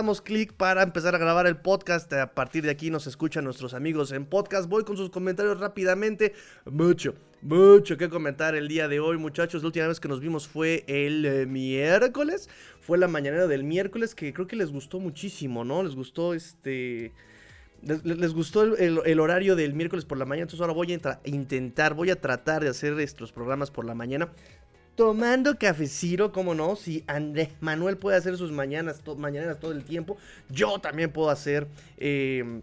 Damos clic para empezar a grabar el podcast. A partir de aquí nos escuchan nuestros amigos en podcast. Voy con sus comentarios rápidamente. Mucho, mucho que comentar el día de hoy, muchachos. La última vez que nos vimos fue el eh, miércoles. Fue la mañanera del miércoles que creo que les gustó muchísimo, ¿no? Les gustó este... Les, gustó el, horario del miércoles por la mañana, entonces ahora voy a intentar, voy a tratar de hacer estos programas por la mañana tomando cafecito, como no, si Andrés Manuel puede hacer sus mañanas, mañanas todo el tiempo, yo también puedo hacer em,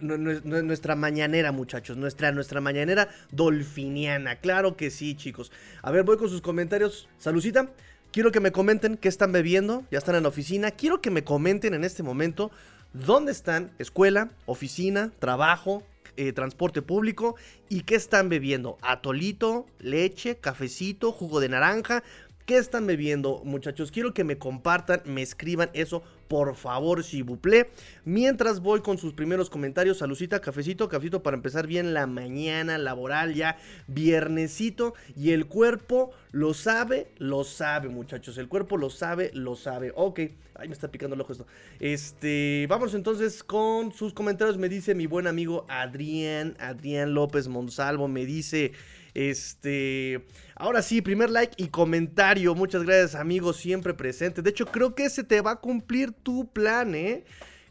nuestra mañanera, muchachos, nuestra, nuestra mañanera dolfiniana, claro que sí, chicos. A ver, voy con sus comentarios. Salucita, quiero que me comenten qué están bebiendo, ya están en la oficina, quiero que me comenten en este momento dónde están, escuela, oficina, trabajo, eh, transporte público y qué están bebiendo. Atolito, leche, cafecito, jugo de naranja. ¿Qué están bebiendo, muchachos? Quiero que me compartan, me escriban eso por favor, si buple. Mientras voy con sus primeros comentarios, salucita, cafecito, cafecito para empezar bien la mañana laboral, ya viernesito. Y el cuerpo lo sabe, lo sabe, muchachos. El cuerpo lo sabe, lo sabe. Ok, ay, me está picando el ojo esto. Este, vamos entonces con sus comentarios. Me dice mi buen amigo Adrián, Adrián López Monsalvo, me dice. Este, ahora sí, primer like y comentario. Muchas gracias, amigos, siempre presentes. De hecho, creo que se te va a cumplir tu plan, ¿eh?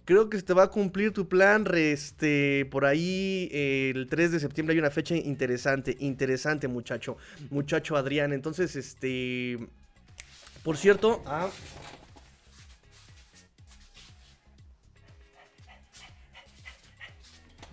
Creo que se te va a cumplir tu plan. Este, por ahí, el 3 de septiembre hay una fecha interesante, interesante, muchacho. Muchacho Adrián. Entonces, este, por cierto, ah,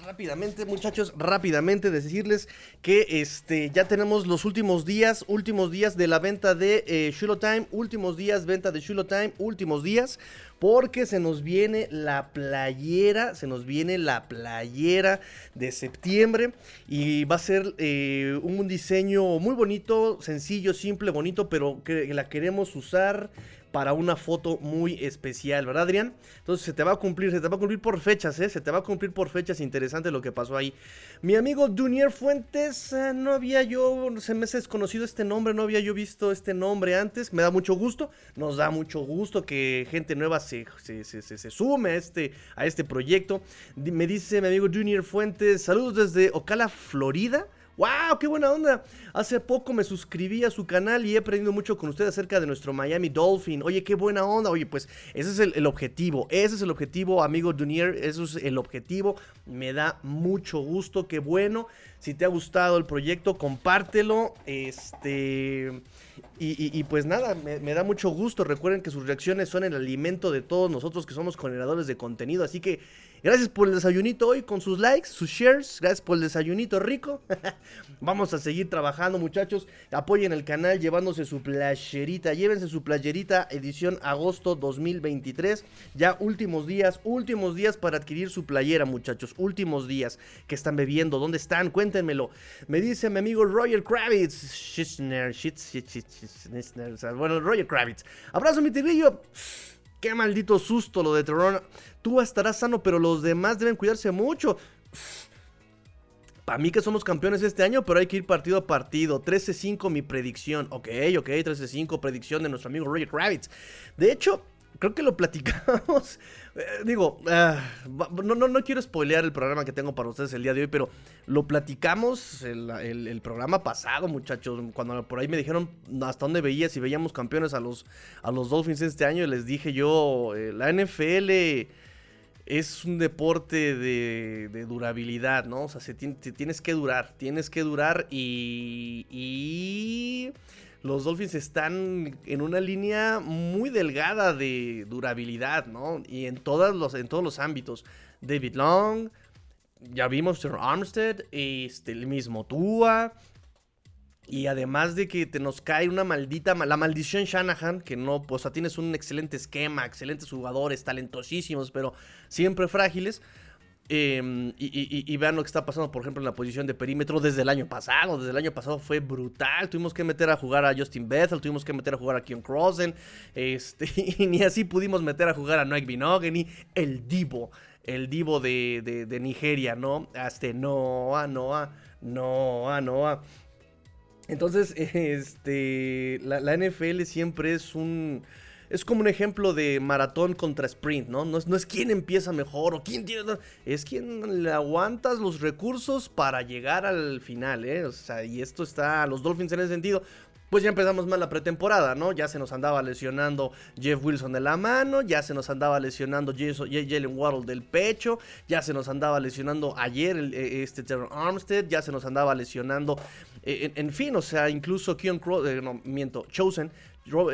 rápidamente, muchachos, rápidamente decirles que este ya tenemos los últimos días, últimos días de la venta de eh, Time, últimos días venta de Shulo Time, últimos días, porque se nos viene la playera, se nos viene la playera de septiembre y va a ser eh, un diseño muy bonito, sencillo, simple, bonito, pero que la queremos usar para una foto muy especial, ¿verdad, Adrián? Entonces se te va a cumplir, se te va a cumplir por fechas, ¿eh? Se te va a cumplir por fechas, interesante lo que pasó ahí. Mi amigo Dunier Fuentes, eh, no había yo, se me ha desconocido este nombre, no había yo visto este nombre antes, me da mucho gusto, nos da mucho gusto que gente nueva se, se, se, sume a este, a este proyecto. Me dice mi amigo Junior Fuentes, saludos desde Ocala, Florida. ¡Wow! ¡Qué buena onda! Hace poco me suscribí a su canal y he aprendido mucho con usted acerca de nuestro Miami Dolphin. Oye, qué buena onda. Oye, pues ese es el, objetivo. Ese es el objetivo, amigo Dunier. Ese es el objetivo. Me da mucho gusto. Qué bueno. Si te ha gustado el proyecto, compártelo. Este. Y, pues nada, me, me, da mucho gusto. Recuerden que sus reacciones son el alimento de todos nosotros que somos generadores de contenido. Así que Gracias por el desayunito hoy con sus likes, sus shares. Gracias por el desayunito rico. Vamos a seguir trabajando, muchachos. Apoyen el canal llevándose su playerita. Llévense su playerita edición agosto 2023. Ya últimos días, últimos días para adquirir su playera, muchachos. Últimos días. que están bebiendo? ¿Dónde están? Cuéntenmelo. Me dice mi amigo Roger Kravitz. Bueno, Roger Kravitz. Abrazo, mi tigrillo. Qué maldito susto lo de Terror. Tú estarás sano, pero los demás deben cuidarse mucho. Para mí que somos campeones este año, pero hay que ir partido a partido. 13-5 mi predicción. Ok, ok, 13-5 predicción de nuestro amigo Roger Kravitz. De hecho, creo que lo platicamos. Eh, digo, ah, no, no, no quiero spoilear el programa que tengo para ustedes el día de hoy, pero lo platicamos el, programa pasado, muchachos. Cuando por ahí me dijeron hasta dónde veía, si veíamos campeones a los, a los Dolphins este año, les dije yo, eh, la NFL es un deporte de, durabilidad, ¿no? O sea, se, tienes que durar, tienes que durar y, y los Dolphins están en una línea muy delgada de durabilidad, ¿no? Y en, todos los, en todos los ámbitos. David Long, ya vimos Armstead, este, el mismo Tua. Y además de que te nos cae una maldita, la maldición Shanahan, que no, pues, o sea, tienes un excelente esquema, excelentes jugadores, talentosísimos, pero siempre frágiles. Em, y, vean lo que está pasando, por ejemplo, en la posición de perímetro desde el año pasado. Desde el año pasado fue brutal. Tuvimos que meter a jugar a Justin Bethel, tuvimos que meter a jugar a Keon Crossen. Este, y ni así pudimos meter a jugar a Noek Binogany, el Divo, el Divo de, de, Nigeria, ¿no? Hasta Noah, Noah, Noah, Noah. Entonces, este, la, NFL siempre es un es como un ejemplo de maratón contra sprint, ¿no? No es, quién empieza mejor o quién tiene... Es quien le aguantas los recursos para llegar al final, ¿eh? O sea, y esto está los Dolphins en ese sentido. Pues ya empezamos mal la pretemporada, ¿no? Ya se nos andaba lesionando Jeff Wilson de la mano, ya se nos andaba lesionando Jalen Waddle del pecho, ya se nos andaba lesionando ayer e, este Terror Armstead, ya se nos andaba lesionando, e, en, fin, o sea, incluso Keon Crow, eh, no, miento, Chosen Rob,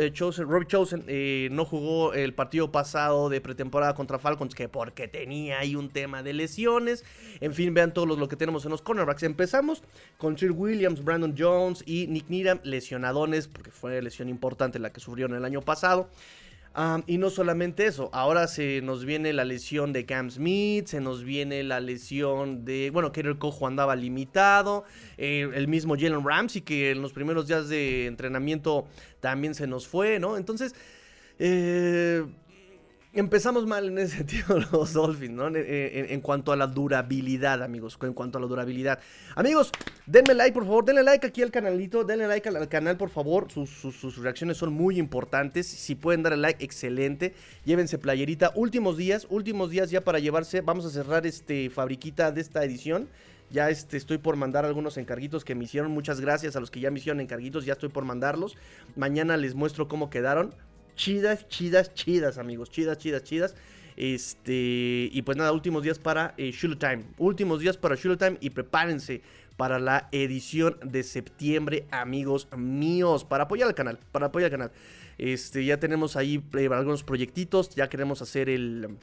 Chosen, eh, no jugó el partido pasado de pretemporada contra Falcons que porque tenía ahí un tema de lesiones. En fin, vean todos lo que tenemos en los cornerbacks. Empezamos con Sir Williams, Brandon Jones y Nick Needham lesionadones porque fue lesión importante la que sufrieron el año pasado y no solamente eso, ahora se nos viene la lesión de Cam Smith, se nos viene la lesión de, bueno, que el Cojo andaba limitado, eh, el mismo Jalen Ramsey que en los primeros días de entrenamiento también se nos fue, ¿no? Entonces, eh, empezamos mal en ese sentido los Dolphins, ¿no? En, cuanto a la durabilidad, amigos. En cuanto a la durabilidad. Amigos, denme like, por favor. Denle like aquí al canalito. Denle like al, canal, por favor. Sus, reacciones son muy importantes. Si pueden dar el like, excelente. Llévense playerita. Últimos días, últimos días ya para llevarse. Vamos a cerrar este fabriquita de esta edición. Ya este, estoy por mandar algunos encarguitos que me hicieron. Muchas gracias a los que ya me hicieron encarguitos. Ya estoy por mandarlos. Mañana les muestro cómo quedaron chidas, chidas, chidas, amigos. Chidas, chidas, chidas. Este, y pues nada, últimos días para eh, Time. Últimos días para Shulu Time y prepárense para la edición de septiembre, amigos míos, para apoyar al canal, para apoyar al canal. Este, ya tenemos ahí eh, algunos proyectitos, ya queremos hacer el,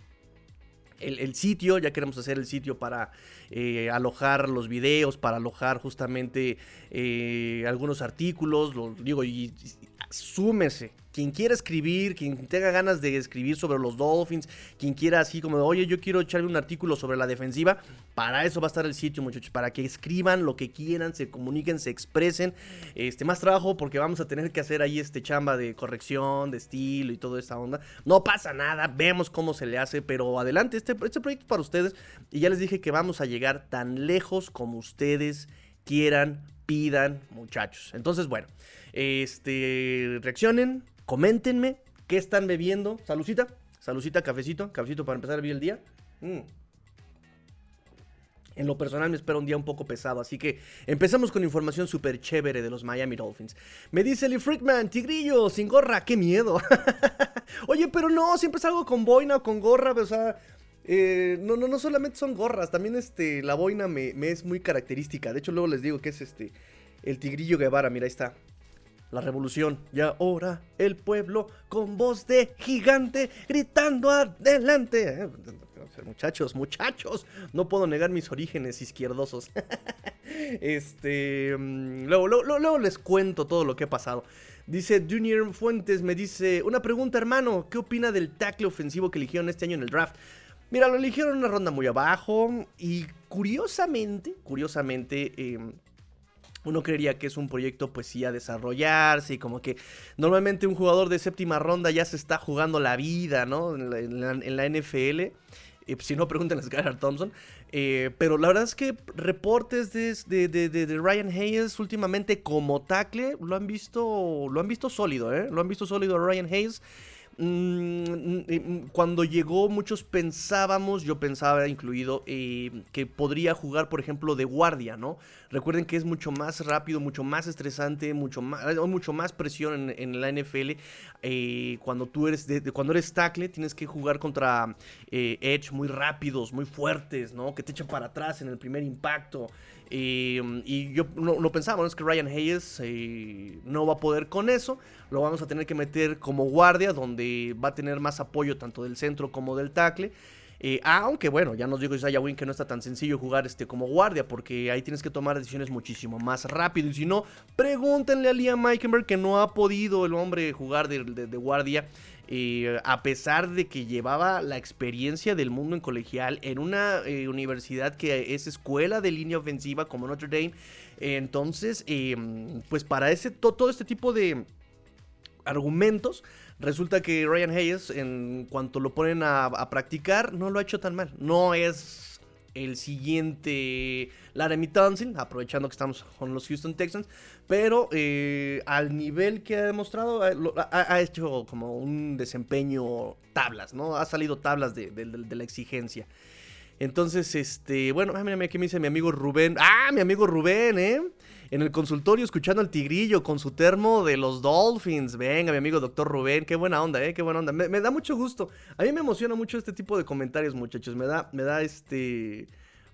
el, sitio, ya queremos hacer el sitio para eh, alojar los videos, para alojar justamente eh, algunos artículos, lo digo, y, súmese. Quien quiera escribir, quien tenga ganas de escribir sobre los Dolphins, quien quiera así como, oye, yo quiero echarme un artículo sobre la defensiva, para eso va a estar el sitio, muchachos, para que escriban lo que quieran, se comuniquen, se expresen. Este, más trabajo porque vamos a tener que hacer ahí este chamba de corrección, de estilo y toda esta onda. No pasa nada, vemos cómo se le hace, pero adelante, este, este proyecto es para ustedes. Y ya les dije que vamos a llegar tan lejos como ustedes quieran, pidan, muchachos. Entonces, bueno. Este, reaccionen, coméntenme qué están bebiendo. Salucita, salucita, cafecito, cafecito para empezar vivir el día. Mm. En lo personal me espera un día un poco pesado, así que empezamos con información súper chévere de los Miami Dolphins. Me dice Lee Friedman, tigrillo, sin gorra, qué miedo. Oye, pero no, siempre salgo con boina o con gorra, o sea, eh, no, no, no solamente son gorras, también este, la boina me, me, es muy característica. De hecho, luego les digo que es este, el tigrillo Guevara, mira, ahí está la revolución. Y ahora el pueblo con voz de gigante gritando adelante. Eh, muchachos, muchachos, no puedo negar mis orígenes izquierdosos. este, mm, luego, luego, les cuento todo lo que ha pasado. Dice Junior Fuentes, me dice, una pregunta hermano, ¿qué opina del tackle ofensivo que eligieron este año en el draft? Mira, lo eligieron una ronda muy abajo y curiosamente, curiosamente, em, uno creería que es un proyecto pues sí a desarrollarse y como que normalmente un jugador de séptima ronda ya se está jugando la vida, ¿no? En la, NFL. Eh, si no, pregunten a Skylar Thompson. Eh, pero la verdad es que reportes de, de, Ryan Hayes últimamente como tackle lo han visto, lo han visto sólido, ¿eh? Lo han visto sólido a Ryan Hayes. Mm, mm, cuando llegó muchos pensábamos, yo pensaba incluido, eh, que podría jugar, por ejemplo, de guardia, ¿no? Recuerden que es mucho más rápido, mucho más estresante, mucho más, mucho más presión en, la NFL. Eh, cuando tú eres, cuando eres tackle, tienes que jugar contra eh, edge muy rápidos, muy fuertes, ¿no? Que te echan para atrás en el primer impacto. Y yo no, pensaba, ¿no? es que Ryan Hayes no va a poder con eso lo vamos a tener que meter como guardia, donde va a tener más apoyo tanto del centro como del tackle. Eh, aunque bueno, ya nos dijo Isaiah Wynn que no está tan sencillo jugar este como guardia, porque ahí tienes que tomar decisiones muchísimo más rápido. Y si no, pregúntenle a Liam Meikenberg que no ha podido el hombre jugar de, guardia. Eh, a pesar de que llevaba la experiencia del mundo en colegial en una eh, universidad que es escuela de línea ofensiva como Notre Dame. entonces, pues para ese, todo este tipo de argumentos, Resulta que Ryan Hayes, en cuanto lo ponen a, practicar, no lo ha hecho tan mal. No es el siguiente Laramie Townsend, aprovechando que estamos con los Houston Texans, pero eh, al nivel que ha demostrado, ha, hecho como un desempeño tablas, ¿no? Ha salido tablas de, de la exigencia. Entonces, este, bueno, ah, mira, ¿qué me dice mi amigo Rubén? Ah, mi amigo Rubén, ¿eh? En el consultorio escuchando al tigrillo con su termo de los Dolphins. Venga, mi amigo doctor Rubén, qué buena onda, ¿eh? Qué buena onda. Me, da mucho gusto. A mí me emociona mucho este tipo de comentarios, muchachos. Me da, me da este...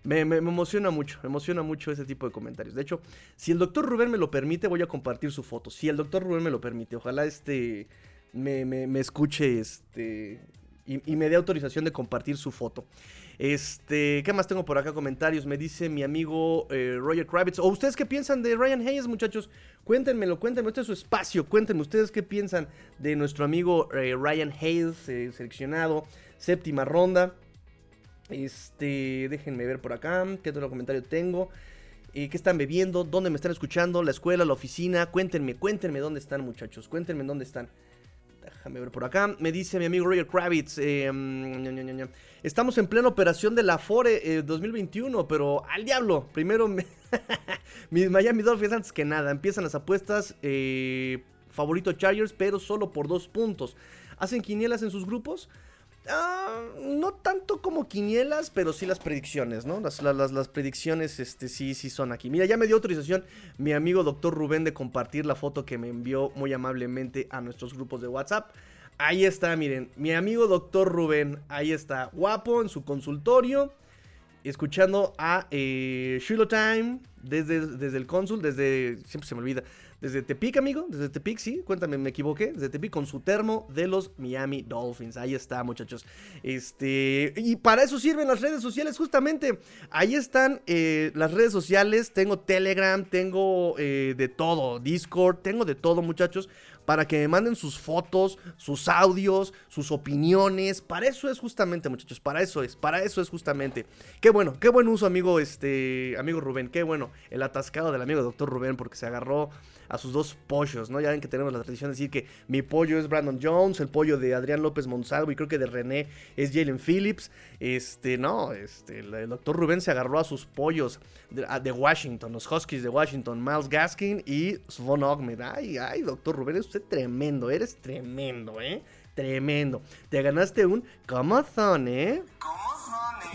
Me, emociona mucho, me emociona mucho ese tipo de comentarios. De hecho, si el doctor Rubén me lo permite, voy a compartir su foto. Si el doctor Rubén me lo permite, ojalá este me, me escuche este y, y, me dé autorización de compartir su foto. Este, ¿qué más tengo por acá? Comentarios. Me dice mi amigo eh, Roger Kravitz. ¿O ustedes qué piensan de Ryan Hayes, muchachos? Cuéntenmelo, cuéntenme. Este es su espacio. Cuéntenme ustedes qué piensan de nuestro amigo eh, Ryan Hayes, eh, seleccionado, séptima ronda. Este, déjenme ver por acá. ¿Qué otro comentario tengo? ¿Qué están bebiendo? ¿Dónde me están escuchando? ¿La escuela? ¿La oficina? Cuéntenme, cuéntenme dónde están, muchachos. Cuéntenme dónde están. Déjame ver por acá. Me dice mi amigo Roger Kravitz. Mm, estamos en plena operación de la Fore 2021, eh, pero al diablo. Primero, Miami Dolphins antes que nada. Empiezan las apuestas. Eh, favorito Chargers, pero solo por dos puntos. ¿Hacen quinielas en sus grupos? Ah, no tanto como quinielas, pero sí las predicciones, ¿no? Las, las, predicciones, este, sí, sí son aquí. Mira, ya me dio autorización mi amigo doctor Rubén de compartir la foto que me envió muy amablemente a nuestros grupos de WhatsApp. Ahí está, miren, mi amigo doctor Rubén, ahí está, guapo en su consultorio, escuchando a eh, Shiloh Time desde, desde el cónsul, desde, siempre se me olvida, desde Tepic, amigo. Desde Tepic, sí. Cuéntame, me equivoqué. Desde Tepic con su termo de los Miami Dolphins. Ahí está, muchachos. Este. Y para eso sirven las redes sociales, justamente. Ahí están eh, las redes sociales. Tengo Telegram, tengo eh, de todo. Discord, tengo de todo, muchachos para que me manden sus fotos, sus audios, sus opiniones. Para eso es justamente, muchachos, para eso es, para eso es justamente. Qué bueno, qué buen uso, amigo, este, amigo Rubén, qué bueno, el atascado del amigo doctor Rubén, porque se agarró a sus dos pollos, ¿no? Ya ven que tenemos la tradición de decir que mi pollo es Brandon Jones, el pollo de Adrián López Monsalvo y creo que de René es Jalen Phillips. Este, no, este, el, doctor Rubén se agarró a sus pollos de, Washington, los Huskies de Washington, Miles Gaskin y Svon Ogmed. Ay, ay, doctor Rubén, es usted tremendo, eres tremendo, ¿eh? Tremendo. Te ganaste un ¿Cómo son, eh? ¿Cómo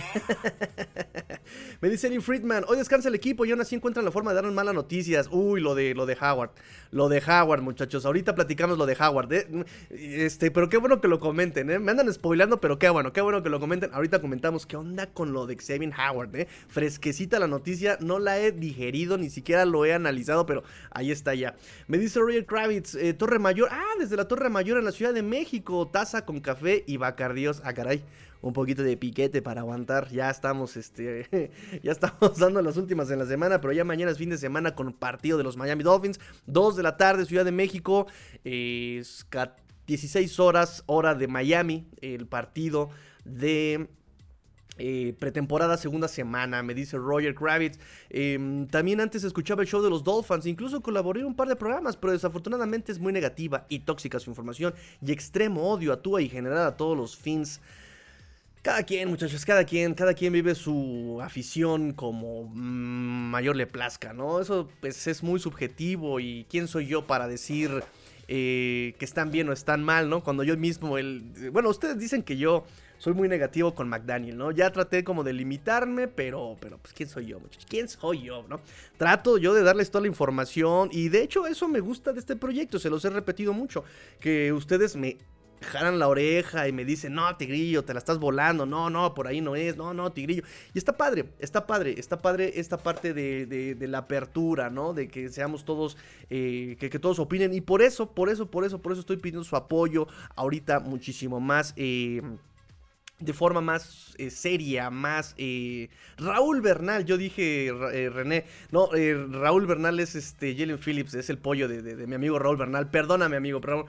Me dice Eddie Friedman, hoy descansa el equipo y aún así encuentran la forma de darnos malas noticias. Uy, lo de, lo de Howard. Lo de Howard, muchachos. Ahorita platicamos lo de Howard. ¿eh? Este, pero qué bueno que lo comenten, ¿eh? Me andan spoilando, pero qué bueno, qué bueno que lo comenten. Ahorita comentamos qué onda con lo de Xavier Howard, ¿eh? Fresquecita la noticia, no la he digerido, ni siquiera lo he analizado, pero ahí está ya. Me dice Roger Kravitz, eh, Torre Mayor. Ah, desde la Torre Mayor en la Ciudad de México. Taza con café y bacardios. Ah, caray un poquito de piquete para aguantar. Ya estamos, este, ya estamos dando las últimas en la semana, pero ya mañana es fin de semana con partido de los Miami Dolphins. 2 de la tarde, Ciudad de México. 16 horas, hora de Miami, el partido de eh, pretemporada segunda semana, me dice Roger Kravitz. Em, también antes escuchaba el show de los Dolphins, incluso colaboré en un par de programas, pero desafortunadamente es muy negativa y tóxica su información y extremo odio a y generar a todos los fins cada quien, muchachos, cada quien, cada quien vive su afición como mm, mayor le plazca, ¿no? Eso pues es muy subjetivo y quién soy yo para decir eh, que están bien o están mal, ¿no? Cuando yo mismo, el, bueno, ustedes dicen que yo soy muy negativo con McDaniel, ¿no? Ya traté como de limitarme, pero, pero pues quién soy yo, muchachos, quién soy yo, ¿no? Trato yo de darles toda la información y de hecho eso me gusta de este proyecto, se los he repetido mucho, que ustedes me jalan la oreja y me dicen, no, Tigrillo, te la estás volando, no, no, por ahí no es, no, no, Tigrillo. Y está padre, está padre, está padre esta parte de, la apertura, ¿no? De que seamos todos, eh, que, todos opinen. Y por eso, por eso, por eso, por eso estoy pidiendo su apoyo ahorita muchísimo más. Eh, de forma más eh, seria, más... Eh, Raúl Bernal, yo dije eh, René, no, Raúl Bernal es este, Jalen Phillips, es el pollo de, mi amigo Raúl Bernal, perdóname amigo, pero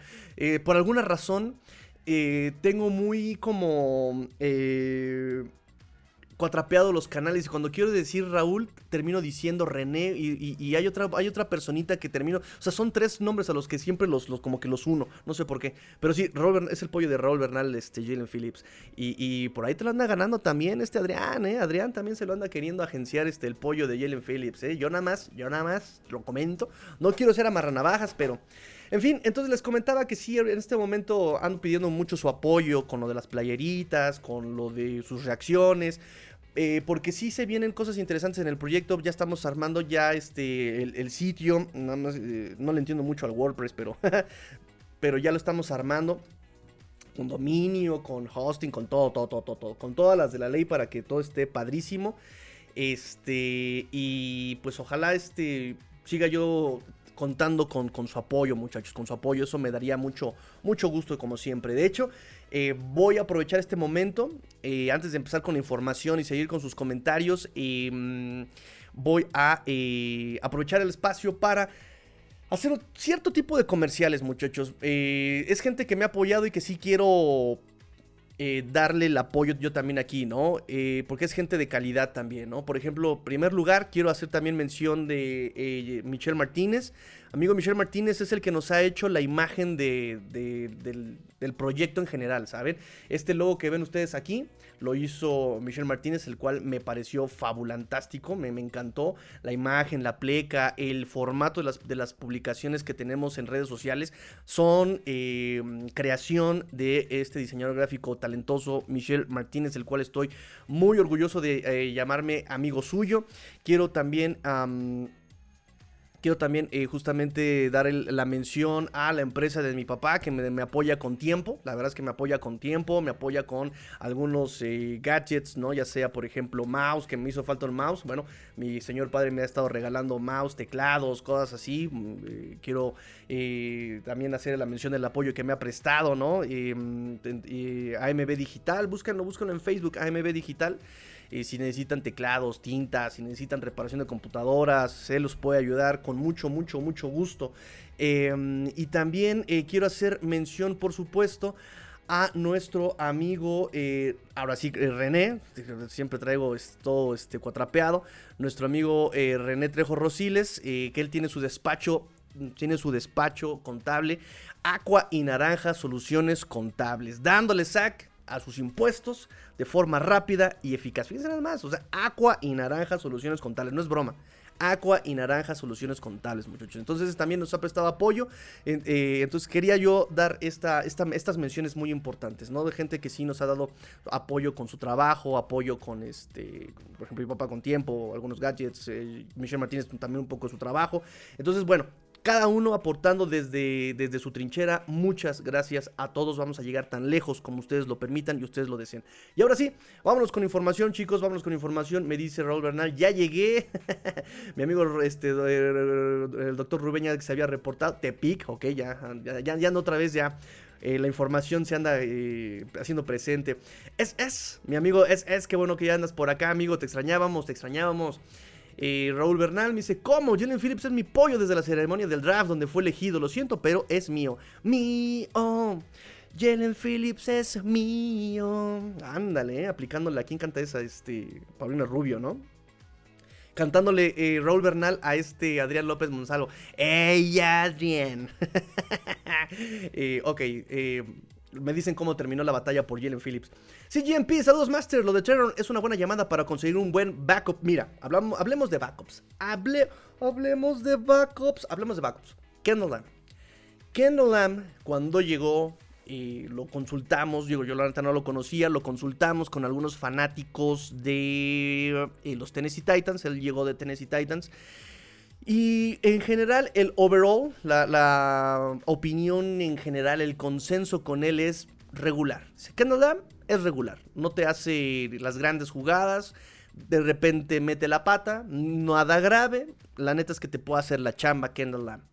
por alguna razón tengo muy como cuatrapeado los canales. Y cuando quiero decir Raúl termino diciendo René. Y, hay otra hay otra personita que termino, o sea, son tres nombres a los que siempre los, los como que los uno, no sé por qué, pero sí, Raúl es el pollo de Raúl Bernal, este Jalen Phillips. Y, por ahí te lo anda ganando también este Adrián, eh, Adrián también se lo anda queriendo agenciar este el pollo de Jalen Phillips, eh, yo nada más, yo nada más lo comento, no quiero ser amarranavajas, pero en fin, entonces les comentaba que sí, en este momento ando pidiendo mucho su apoyo con lo de las playeritas, con lo de sus reacciones. Eh, porque sí se vienen cosas interesantes en el proyecto. Ya estamos armando ya este el, sitio. Nada más, eh, no le entiendo mucho al WordPress, pero, pero ya lo estamos armando. Con dominio, con hosting, con todo, todo, todo, todo, Con todas las de la ley para que todo esté padrísimo. Este. Y pues ojalá este. Siga yo contando con, con, su apoyo, muchachos, con su apoyo. Eso me daría mucho, mucho gusto, como siempre. De hecho, eh, voy a aprovechar este momento, eh, antes de empezar con la información y seguir con sus comentarios, mm, voy a eh, aprovechar el espacio para hacer cierto tipo de comerciales, muchachos. es gente que me ha apoyado y que sí quiero darle el apoyo yo también aquí, ¿no? porque es gente de calidad también, ¿no? Por ejemplo, en primer lugar, quiero hacer también mención de Michelle Martínez. Amigo Michelle Martínez es el que nos ha hecho la imagen de, del, del proyecto en general, ¿saben? Este logo que ven ustedes aquí lo hizo Michelle Martínez, el cual me pareció fabulantástico, me, me encantó la imagen, la pleca, el formato de las, de las publicaciones que tenemos en redes sociales son eh, creación de este diseñador gráfico talentoso Michelle Martínez, el cual estoy muy orgulloso de eh, llamarme amigo suyo. Quiero también... Quiero también eh, justamente dar la mención a la empresa de mi papá que me, apoya con tiempo. La verdad es que me apoya con tiempo, me apoya con algunos eh, gadgets, ¿no? Ya sea, por ejemplo, mouse, que me hizo falta el mouse. Bueno, mi señor padre me ha estado regalando mouse, teclados, cosas así. Mm, eh, quiero también hacer la mención del apoyo que me ha prestado, ¿no? Mm, AMB Digital, búscanlo, búscanlo en Facebook, AMB Digital si necesitan teclados, tintas, si necesitan reparación de computadoras, se los puede ayudar con mucho, mucho, mucho gusto. Em, y también eh, quiero hacer mención, por supuesto, a nuestro amigo, eh, ahora sí, eh, René, siempre traigo todo este cuatrapeado, nuestro amigo René Trejo Rosiles, que él tiene su despacho tiene su despacho contable, Aqua y Naranja Soluciones Contables, dándole sac a sus impuestos de forma rápida y eficaz. Fíjense nada más, o sea, Aqua y Naranja Soluciones Contables, no es broma. Aqua y Naranja Soluciones Contables, muchachos. Entonces también nos ha prestado apoyo. Eh, entonces quería yo dar esta, estas menciones muy importantes, ¿no? De gente que sí nos ha dado apoyo con su trabajo, apoyo con este, por ejemplo, mi papá con tiempo, algunos gadgets, eh, Michelle Martínez también un poco de su trabajo. Entonces, bueno, cada uno aportando desde, desde su trinchera. Muchas gracias a todos. Vamos a llegar tan lejos como ustedes lo permitan y ustedes lo deseen. Y ahora sí, vámonos con información, chicos. Vámonos con información. Me dice Raúl Bernal, ya llegué. Mi amigo este, el doctor Rubeña que se había reportado. Tepic, ok, ya, ya, ya, otra vez ya. Eh, la información se anda eh, haciendo presente. Es, es, mi amigo, es, es, qué bueno que ya andas por acá, amigo. Te extrañábamos, te extrañábamos. Eh, Raúl Bernal me dice, ¿cómo? Jalen Phillips es mi pollo desde la ceremonia del draft donde fue elegido. Lo siento, pero es mío. Mío. Jalen Phillips es mío. Ándale, eh, aplicándole. ¿A quién canta esa? Este, Paulina Rubio, ¿no? Cantándole eh, Raúl Bernal a este Adrián López Monsalvo. ¡Ey, Adrián! ok, eh, me dicen cómo terminó la batalla por Jalen Phillips. CGMP, saludos Master. Lo de Trevor es una buena llamada para conseguir un buen backup. Mira, hablamos, hablemos de backups. Hable, hablemos de backups. Hablemos de backups. Kendall Lamb. Kendall Lamb, cuando llegó, y lo consultamos. Digo, yo la verdad no lo conocía. Lo consultamos con algunos fanáticos de eh, los Tennessee Titans. Él llegó de Tennessee Titans. Y en general, el overall, la, opinión en general, el consenso con él es regular. Kendall es regular. No te hace las grandes jugadas. De repente mete la pata. Nada grave. La neta es que te puede hacer la chamba Kendall Lamb.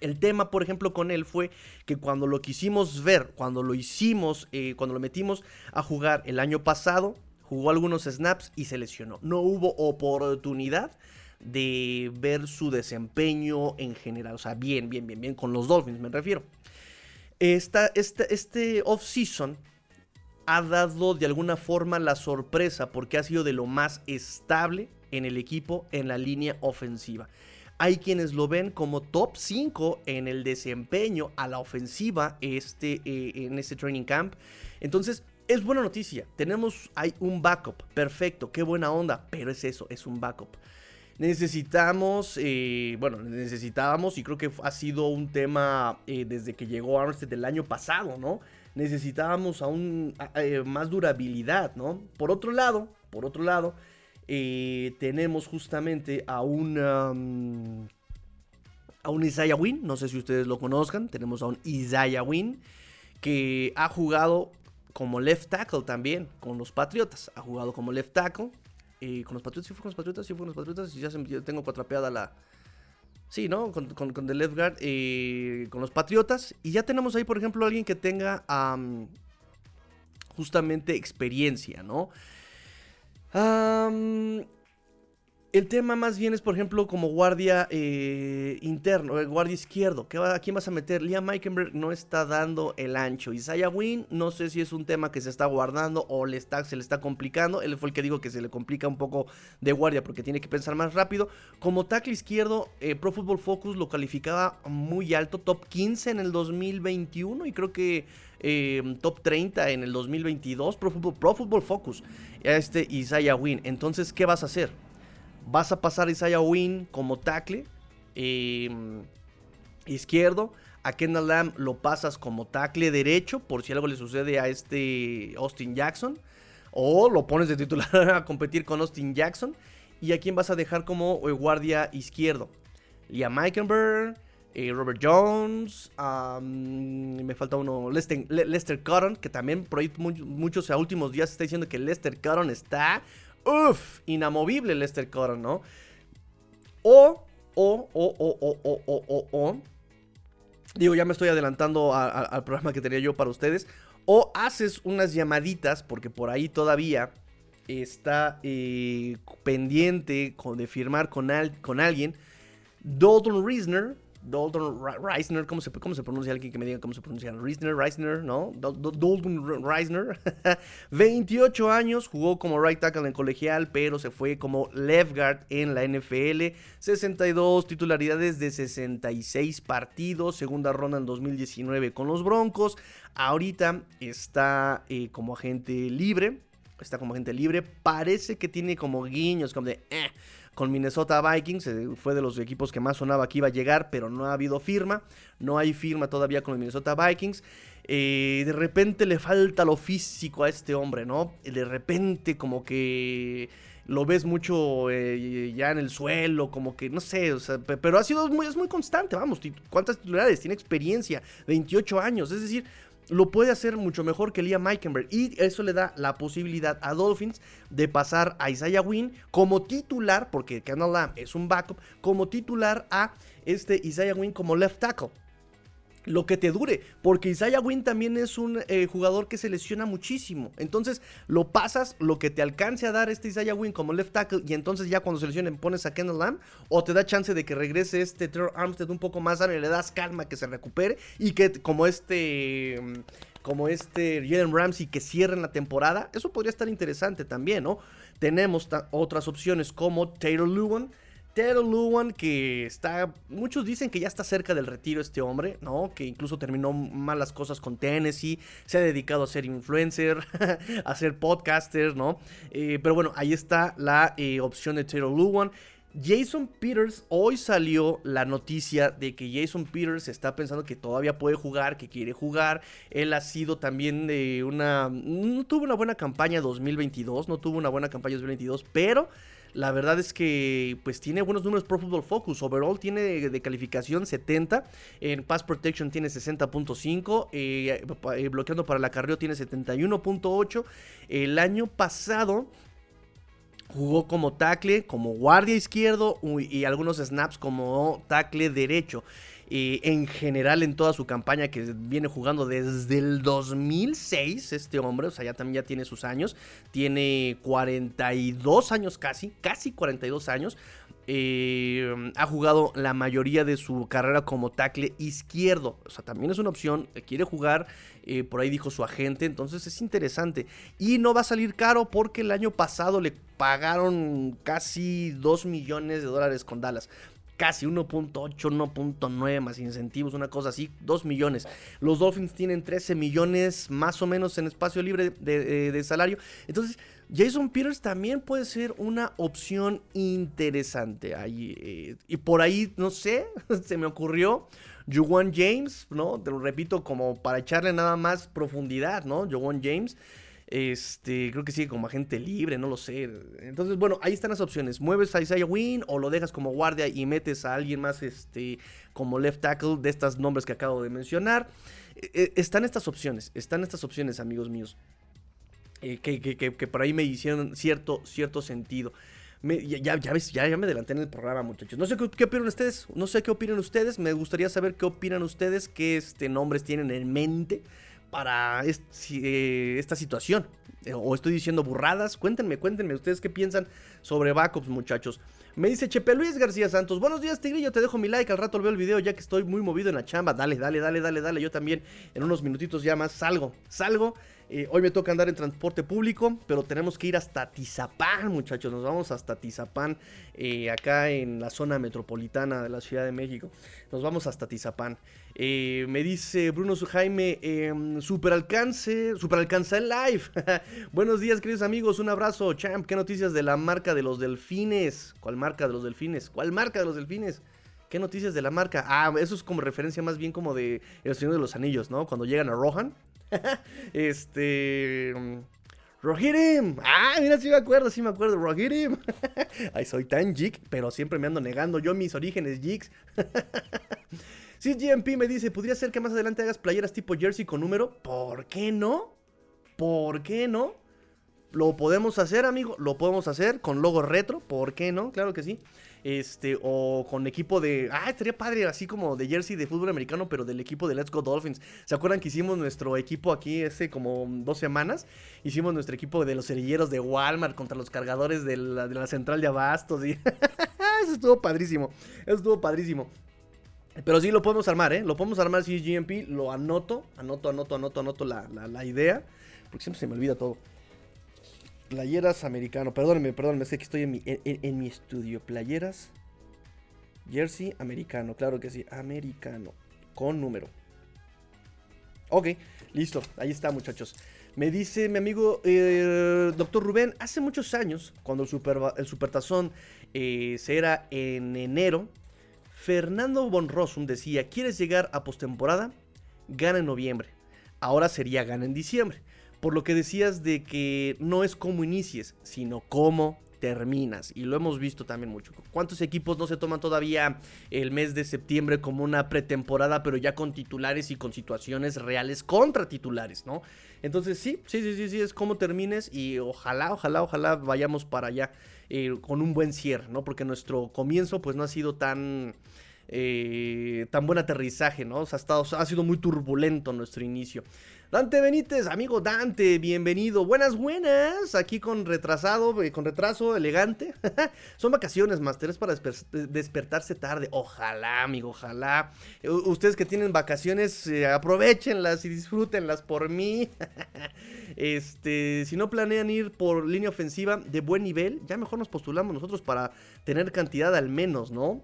El tema, por ejemplo, con él fue que cuando lo quisimos ver, cuando lo hicimos, eh, cuando lo metimos a jugar el año pasado, jugó algunos snaps y se lesionó. No hubo oportunidad de ver su desempeño en general. O sea, bien, bien, bien, bien, con los Dolphins me refiero. Esta, este, este off-season ha dado de alguna forma la sorpresa porque ha sido de lo más estable en el equipo en la línea ofensiva. Hay quienes lo ven como top 5 en el desempeño a la ofensiva este, eh, en este training camp. Entonces, es buena noticia. Tenemos hay un backup. Perfecto, qué buena onda. Pero es eso, es un backup. Necesitamos, eh, bueno, necesitábamos y creo que ha sido un tema eh, desde que llegó Armstead del año pasado, ¿no? Necesitábamos aún más durabilidad, ¿no? Por otro lado, por otro lado, eh, tenemos justamente a un, a un Isaiah Wynn, no sé si ustedes lo conozcan, tenemos a un Isaiah Wynn que ha jugado como left tackle también con los Patriotas, ha jugado como left tackle eh, con los Patriotas, sí fue con los Patriotas, sí fue con los Patriotas, y ya se, tengo cuatrapeada la... Sí, ¿no? Con, con, con The Left Guard, eh, con los Patriotas. Y ya tenemos ahí, por ejemplo, alguien que tenga justamente experiencia, ¿no? El tema más bien es, por ejemplo, como guardia eh, interno, el guardia izquierdo. ¿Qué ¿A quién vas a meter? Liam Meikenberg no está dando el ancho. Isaiah Wynn, no sé si es un tema que se está guardando o le está, se le está complicando. Él fue el que digo que se le complica un poco de guardia porque tiene que pensar más rápido. Como tackle izquierdo, eh, Pro Football Focus lo calificaba muy alto, top 15 en el 2021 y creo que Em, top 30 en el 2022, Pro Football, Pro Football Focus, este Isaiah Wynn. Entonces, ¿qué vas a hacer? Vas a pasar a Isaiah Wynn como tackle em, izquierdo. A Kendall Lamb lo pasas como tackle derecho por si algo le sucede a este Austin Jackson. O lo pones de titular a competir con Austin Jackson. ¿Y a quién vas a dejar como eh, guardia izquierdo? Liam Meikenberg, eh, Robert Jones, me falta uno, Lester, Lester Cotton, que también por ahí muchos a últimos días está diciendo que Lester Cotton está, uff, inamovible Lester Cotton, ¿no? O, o, o, o, o, o, o, o, digo, ya me estoy adelantando al programa que tenía yo para ustedes, o haces unas llamaditas, porque por ahí todavía está eh, pendiente de firmar con, con alguien, Dalton Reisner, Dalton Reisner, ¿cómo se, ¿cómo se pronuncia? Alguien que me diga cómo se pronuncia. Reisner, Reisner, ¿no? Dalton Reisner. 28 años, jugó como right tackle en colegial, pero se fue como left guard en la NFL. 62 titularidades de 66 partidos, segunda ronda en 2019 con los Broncos. Ahorita está eh, como agente libre. Está como agente libre. Parece que tiene como guiños, como de... Eh, con Minnesota Vikings. Eh, fue de los equipos que más sonaba que iba a llegar, pero no ha habido firma. No hay firma todavía con los Minnesota Vikings. Eh, de repente le falta lo físico a este hombre, ¿no? De repente como que lo ves mucho eh, ya en el suelo, como que no sé, pero ha sido muy, es muy constante, vamos, ¿cuántas titularidades? Tiene experiencia, 28 años, es decir, lo puede hacer mucho mejor que Liam Meikenberg. Y eso le da la posibilidad a Dolphins de pasar a Isaiah Wynn como titular, porque Kendall Lamb es un backup, como titular a este Isaiah Wynn como left tackle lo que te dure, porque Isaiah Wynn también es un eh, jugador que se lesiona muchísimo. Entonces lo pasas lo que te alcance a dar este Isaiah Wynn como left tackle y entonces ya cuando se lesionen pones a Kendall Lamb o te da chance de que regrese este Trevor Armstead un poco más y le das calma que se recupere y que como este como este Jalen Ramsey que cierren la temporada, eso podría estar interesante también, ¿no? Tenemos otras opciones como Taylor Lewan Ted Luan, que está. Muchos dicen que ya está cerca del retiro este hombre, ¿no? Que incluso terminó malas cosas con Tennessee. Se ha dedicado a ser influencer, a ser podcaster, ¿no? Eh, pero bueno, ahí está la eh, opción de Taylor Luan. Jason Peters, hoy salió la noticia de que Jason Peters está pensando que todavía puede jugar, que quiere jugar. Él ha sido también de una... No tuvo una buena campaña 2022, no tuvo una buena campaña 2022, pero la verdad es que pues tiene buenos números Pro Football Focus. Overall tiene de, calificación 70. En Pass Protection tiene 60.5. Eh, eh, bloqueando para la carrera tiene 71.8. El año pasado jugó como tackle, como guardia izquierdo y algunos snaps como tackle derecho. En general en toda su campaña que viene jugando desde el 2006 este hombre, o sea, ya también ya tiene sus años, tiene 42 años casi, casi 42 años. Eh, ha jugado la mayoría de su carrera como tackle izquierdo. O sea, también es una opción. Quiere jugar. Eh, por ahí dijo su agente. Entonces es interesante. Y no va a salir caro porque el año pasado le pagaron casi 2 millones de dólares con Dallas casi 1.8, 1.9 más incentivos, una cosa así, 2 millones. Los Dolphins tienen 13 millones más o menos en espacio libre de, de salario. Entonces, Jason Peters también puede ser una opción interesante. Ahí, eh, y por ahí, no sé, se me ocurrió. Juwan James, ¿no? Te lo repito, como para echarle nada más profundidad, ¿no? Juwan James. Este, creo que sigue como agente libre, no lo sé. Entonces, bueno, ahí están las opciones. Mueves a Isaiah Wynn o lo dejas como guardia y metes a alguien más este, como left tackle de estos nombres que acabo de mencionar. E, e, están estas opciones, están estas opciones, amigos míos. Eh, que, por ahí me hicieron cierto, cierto sentido. ya, ya, ves, ya, me adelanté en el programa, muchachos. No sé qué, opinan ustedes. No sé qué opinan ustedes. Me gustaría saber qué opinan ustedes, qué este, nombres tienen en mente para eh, esta situación. Eh, o estoy diciendo burradas. Cuéntenme, cuéntenme ustedes qué piensan sobre backups, muchachos. Me dice Chepe Luis García Santos. Buenos días, Tigrillo. Te dejo mi like. Al rato veo el video ya que estoy muy movido en la chamba. Dale, dale, dale, dale, dale. Yo también en unos minutitos ya más salgo. Salgo. Eh, hoy me toca andar en transporte público, pero tenemos que ir hasta Tizapán, muchachos. Nos vamos hasta Tizapán, eh, acá en la zona metropolitana de la Ciudad de México. Nos vamos hasta Tizapán. Eh, me dice Bruno Jaime, em, super alcance, super alcance live. Buenos días, queridos amigos. Un abrazo, champ. ¿Qué noticias de la marca de los delfines? ¿Cuál marca de los delfines? ¿Cuál marca de los delfines? ¿Qué noticias de la marca? Ah, eso es como referencia más bien como de El Señor de los Anillos, ¿no? Cuando llegan a Rohan este. Rohirrim. Ah, mira, sí me acuerdo, sí me acuerdo. Rohirrim. Ay, soy tan geek, pero siempre me ando negando yo mis orígenes geeks. Si GMP me dice, ¿podría ser que más adelante hagas playeras tipo jersey con número? ¿Por qué no? ¿Por qué no? Lo podemos hacer, amigo. Lo podemos hacer con logo retro. ¿Por qué no? Claro que sí. Este, o con equipo de. Ah, estaría padre, así como de jersey de fútbol americano, pero del equipo de Let's Go Dolphins. ¿Se acuerdan que hicimos nuestro equipo aquí hace como dos semanas? Hicimos nuestro equipo de los cerilleros de Walmart contra los cargadores de la, central de abastos. Y... Eso estuvo padrísimo. Eso estuvo padrísimo. Pero sí lo podemos armar, ¿eh? Lo podemos armar si es GMP. Lo anoto, anoto, anoto, anoto, anoto la, la idea. Porque siempre se me olvida todo. Playeras americano. Perdónenme, perdónenme. Sé que estoy en mi, en, mi estudio. Playeras. Jersey americano. Claro que sí. Americano. Con número. Ok, listo. Ahí está, muchachos. Me dice mi amigo eh, Doctor Rubén, hace muchos años, cuando el, super, el Supertazón eh, se era en enero, Fernando von Rossum decía, ¿quieres llegar a postemporada? Gana en noviembre. Ahora sería gana en diciembre. Por lo que decías de que no es cómo inicies, sino cómo terminas. Y lo hemos visto también mucho. ¿Cuántos equipos no se toman todavía el mes de septiembre como una pretemporada, pero ya con titulares y con situaciones reales contra titulares, ¿no? Entonces sí, sí, sí, sí, sí, es cómo termines y ojalá, ojalá, ojalá vayamos para allá eh, con un buen cierre, ¿no? Porque nuestro comienzo pues no ha sido tan... Eh, tan buen aterrizaje, ¿no? O sea, ha, sido muy turbulento nuestro inicio. Dante Benítez, amigo Dante, bienvenido. Buenas, buenas. Aquí con retrasado, eh, con retraso, elegante. Son vacaciones, Master, es para despertarse tarde. Ojalá, amigo, ojalá. Eh, ustedes que tienen vacaciones, eh, aprovechenlas y disfrútenlas por mí. este, si no planean ir por línea ofensiva de buen nivel, ya mejor nos postulamos nosotros para tener cantidad al menos, ¿no?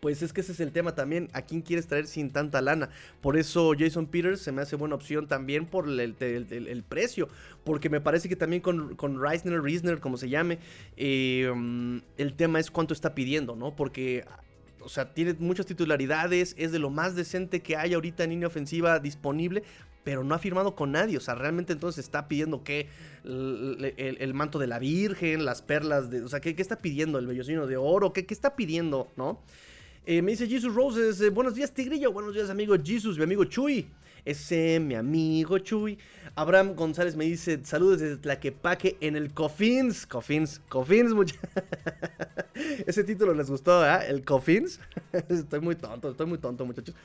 Pues es que ese es el tema también. ¿A quién quieres traer sin tanta lana? Por eso Jason Peters se me hace buena opción también por el, precio. Porque me parece que también con, con Reisner, Reisner, como se llame, em, el tema es cuánto está pidiendo, ¿no? Porque o sea, tiene muchas titularidades, es de lo más decente que hay ahorita en línea ofensiva disponible, pero no ha firmado con nadie. O sea, realmente entonces está pidiendo que el, manto de la Virgen, las perlas de. O sea, ¿qué, está pidiendo? ¿El vellocino de oro? ¿Qué, qué está pidiendo? ¿No? Eh, me dice Jesus Roses, eh, buenos días Tigrillo, buenos días amigo Jesus, mi amigo Chuy. Ese, mi amigo Chuy. Abraham González me dice, saludos desde Tlaquepaque en el Cofins. Cofins, Cofins, mucha... Ese título les gustó, ¿eh? El Cofins. estoy muy tonto, estoy muy tonto, muchachos.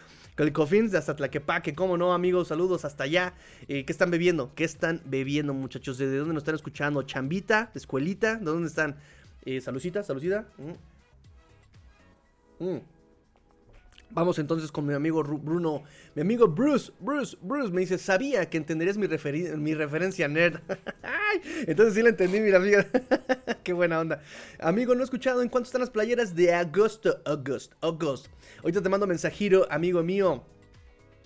Cofins de hasta Tlaquepaque, cómo no, amigos, saludos hasta allá. Eh, ¿Qué están bebiendo? ¿Qué están bebiendo, muchachos? ¿De dónde nos están escuchando? ¿Chambita? ¿Escuelita? ¿De dónde están? Eh, salucita, salucita. Mm. Mm. Vamos entonces con mi amigo Bruno, mi amigo Bruce, Bruce, Bruce, me dice, sabía que entenderías mi, mi referencia nerd. entonces sí la entendí, mira, amiga. Qué buena onda. Amigo, no he escuchado en cuánto están las playeras de agosto, agosto, agosto. Ahorita te mando mensajito, amigo mío.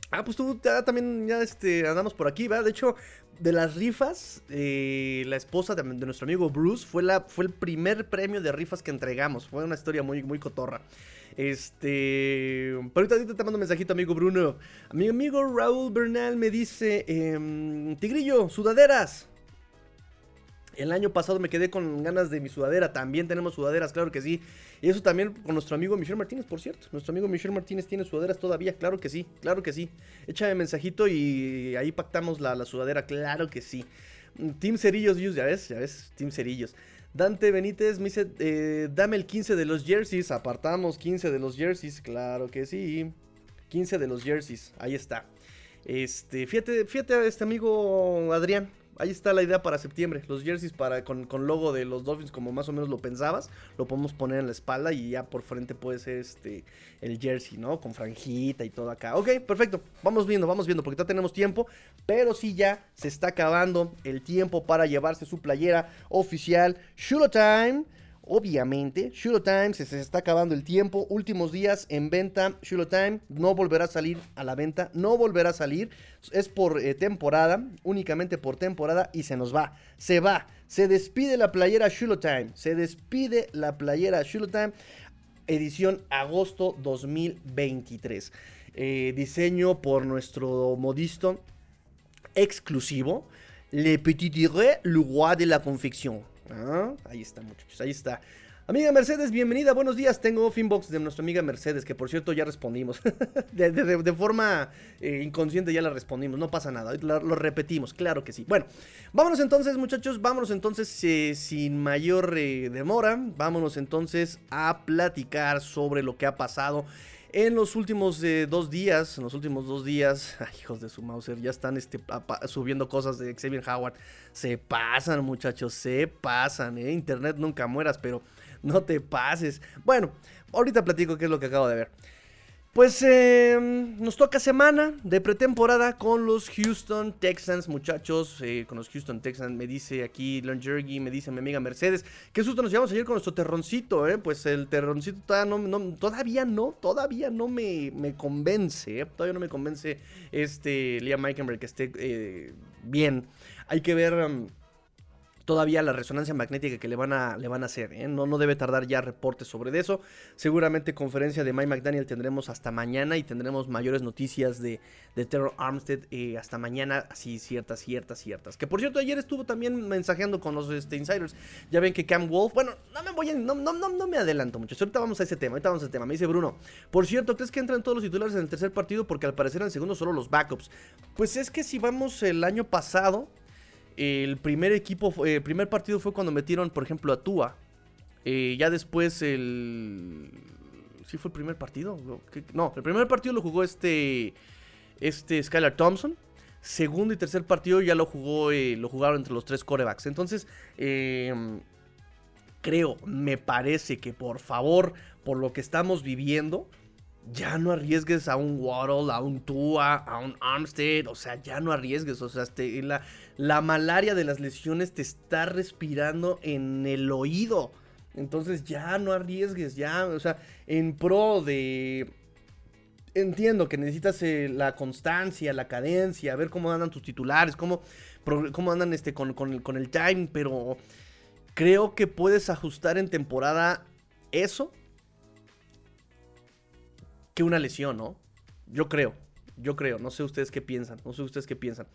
Ah, pues tú también ya este, andamos por aquí, ¿verdad? De hecho, de las rifas, eh, la esposa de, nuestro amigo Bruce fue, la, fue el primer premio de rifas que entregamos. Fue una historia muy, muy cotorra. Este. Pero ahorita, te mando un mensajito, amigo Bruno. Mi amigo Raúl Bernal me dice: em, Tigrillo, sudaderas. El año pasado me quedé con ganas de mi sudadera. También tenemos sudaderas, claro que sí. Y eso también con nuestro amigo Michel Martínez, por cierto. Nuestro amigo Michel Martínez tiene sudaderas todavía. Claro que sí, claro que sí. Échame mensajito y ahí pactamos la, la sudadera. Claro que sí. Team Cerillos, ya ves, ya ves, Team Cerillos. Dante Benítez me dice, eh, dame el 15 de los jerseys. Apartamos 15 de los jerseys, claro que sí. 15 de los jerseys, ahí está. Este, fíjate, fíjate a este amigo Adrián. Ahí está la idea para septiembre. Los jerseys para, con, con, logo de los Dolphins, como más o menos lo pensabas. Lo podemos poner en la espalda y ya por frente puede ser este, el jersey, ¿no? Con franjita y todo acá. Ok, perfecto. Vamos viendo, vamos viendo, porque ya tenemos tiempo. Pero sí ya se está acabando el tiempo para llevarse su playera oficial. Shulo Time. Obviamente, Shulo Time se, está acabando el tiempo. Últimos días en venta. Shulo Time no volverá a salir a la venta. No volverá a salir. Es por eh, temporada. Únicamente por temporada. Y se nos va. Se va. Se despide la playera Shulo Time. Se despide la playera Shulo Time. Edición agosto 2023. Eh, diseño por nuestro modisto exclusivo. Le Petit Diré, le roi de la confección. Ah, ahí está, muchachos, ahí está. Amiga Mercedes, bienvenida, buenos días. Tengo finbox de nuestra amiga Mercedes, que por cierto ya respondimos. de, forma eh, inconsciente ya la respondimos, no pasa nada, lo, repetimos, claro que sí. Bueno, vámonos entonces, muchachos, vámonos entonces eh, sin mayor eh, demora. Vámonos entonces a platicar sobre lo que ha pasado en los últimos dos días, en los últimos dos días, hijos de su Mauser, ya están este, subiendo cosas de Xavier Howard. Se pasan, muchachos, se pasan, ¿eh? Internet nunca mueras, pero no te pases. Bueno, ahorita platico qué es lo que acabo de ver. Pues em, nos toca semana de pretemporada con los Houston Texans, muchachos. Eh, con los Houston Texans, me dice aquí Lon Jergy, me dice mi amiga Mercedes. Qué susto nos llevamos ayer con nuestro terroncito, ¿eh? Pues el terroncito todavía no, todavía no, todavía no me, me convence. ¿eh? Todavía no me convence este Liam Meikenberg que esté eh, bien. Hay que ver. Em, todavía la resonancia magnética que le van a, le van a hacer. ¿eh? No, no debe tardar ya reportes sobre eso. Seguramente conferencia de Mike McDaniel tendremos hasta mañana y tendremos mayores noticias de, de Terror Armstead eh, hasta mañana, así ciertas, ciertas, ciertas. Que por cierto, ayer estuvo también mensajeando con los este, insiders. Ya ven que Cam Wolf, bueno, no me voy a, no, no, no, me adelanto mucho. Ahorita vamos a ese tema, ahorita vamos a ese tema. Me dice Bruno, por cierto, ¿crees que entran todos los titulares en el tercer partido? Porque al parecer en el segundo solo los backups. Pues es que si vamos el año pasado el primer equipo, el eh, primer partido fue cuando metieron, por ejemplo, a Tua. Eh, ya después el... ¿Sí fue el primer partido? No, el primer partido lo jugó este, este Skylar Thompson. Segundo y tercer partido ya lo jugó, eh, lo jugaron entre los tres corebacks. Entonces, creo, me parece que por favor, por lo que estamos viviendo, ya no arriesgues a un Waddle, a un Tua, a un Armstead, o sea, ya no arriesgues, o sea, este, la, la malaria de las lesiones te está respirando en el oído. Entonces ya no arriesgues, ya, o sea, en pro de... Entiendo que necesitas eh, la constancia, la cadencia, ver cómo andan tus titulares, cómo, cómo andan este, con, con, con el time, pero creo que puedes ajustar en temporada eso una lesión, ¿no? Yo creo, yo creo, no sé ustedes qué piensan, no sé ustedes qué piensan.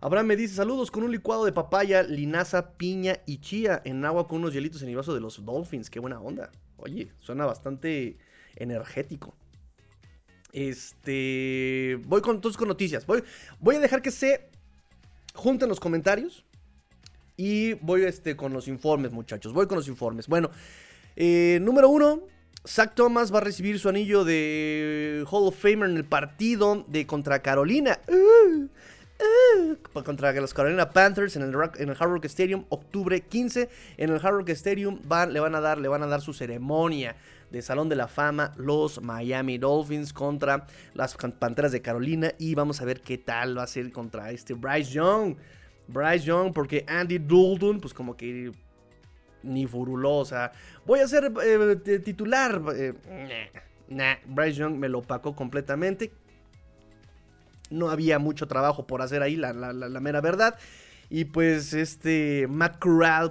Abraham me dice, saludos con un licuado de papaya, linaza, piña y chía en agua con unos hielitos en el vaso de los Dolphins, qué buena onda. Oye, suena bastante energético. Este, voy con, entonces con noticias. Voy, voy a dejar que se junten los comentarios y voy este, con los informes, muchachos. Voy con los informes. Bueno, eh, número uno, Zach Thomas va a recibir su anillo de Hall of Famer en el partido de contra Carolina. Uh, uh, contra los Carolina Panthers en el, en el Hard Rock Stadium, octubre 15. En el Hard Rock Stadium le, van a dar, le van a dar su ceremonia de Salón de la Fama los Miami Dolphins contra las Panteras de Carolina. Y vamos a ver qué tal va a ser contra este Bryce Young. Bryce Young, porque Andy Dalton, pues como que ni sea, voy a ser eh, titular. Eh, nah, Bryce Young me lo opacó completamente. No había mucho trabajo por hacer ahí, la, mera verdad. Y pues este Matt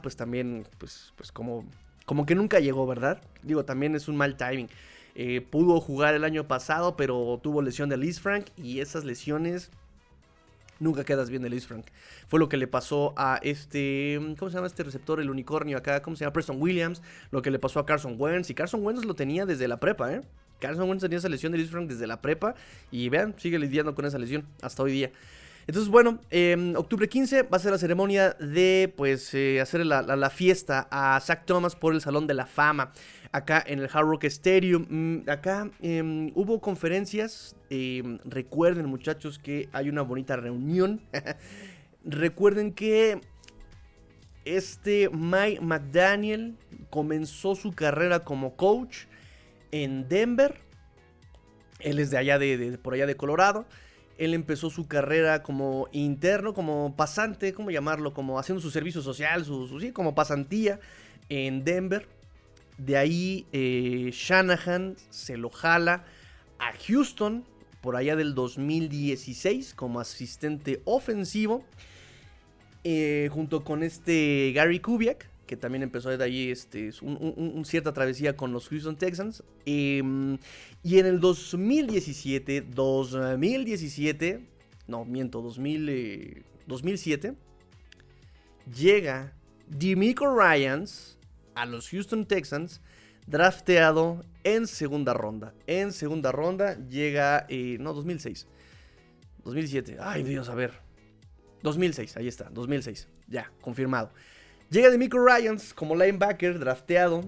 pues también, pues, pues como, como que nunca llegó, ¿verdad? Digo, también es un mal timing. Eh, pudo jugar el año pasado, pero tuvo lesión de Liz Frank y esas lesiones nunca quedas bien de Luis Frank. Fue lo que le pasó a este, ¿cómo se llama este receptor? El unicornio acá, ¿cómo se llama? Preston Williams, lo que le pasó a Carson Wentz. Y Carson Wentz lo tenía desde la prepa, ¿eh? Carson Wentz tenía esa lesión de Luis Frank desde la prepa y vean, sigue lidiando con esa lesión hasta hoy día. Entonces, bueno, em, octubre 15 va a ser la ceremonia de, pues, eh, hacer la, fiesta a Zach Thomas por el Salón de la Fama, acá en el Hard Rock Stadium. Mm, acá em, hubo conferencias, em, recuerden muchachos que hay una bonita reunión. recuerden que este Mike McDaniel comenzó su carrera como coach en Denver. Él es de allá de por allá de Colorado. Él empezó su carrera como interno, como pasante, ¿cómo llamarlo? Como haciendo su servicio social, su, sí, como pasantía en Denver. De ahí eh, Shanahan se lo jala a Houston por allá del 2016 como asistente ofensivo. Eh, junto con este Gary Kubiak, que también empezó de ahí este, cierta travesía con los Houston Texans. Em, y en el 2017, 2017, no, miento, 2000, 2007, eh, llega Demico Ryans a los Houston Texans, drafteado en segunda ronda. En segunda ronda llega, eh, no, 2006. 2007, ay Dios, a ver. 2006, ahí está, 2006, ya, confirmado. Llega de Miko Ryans como linebacker drafteado.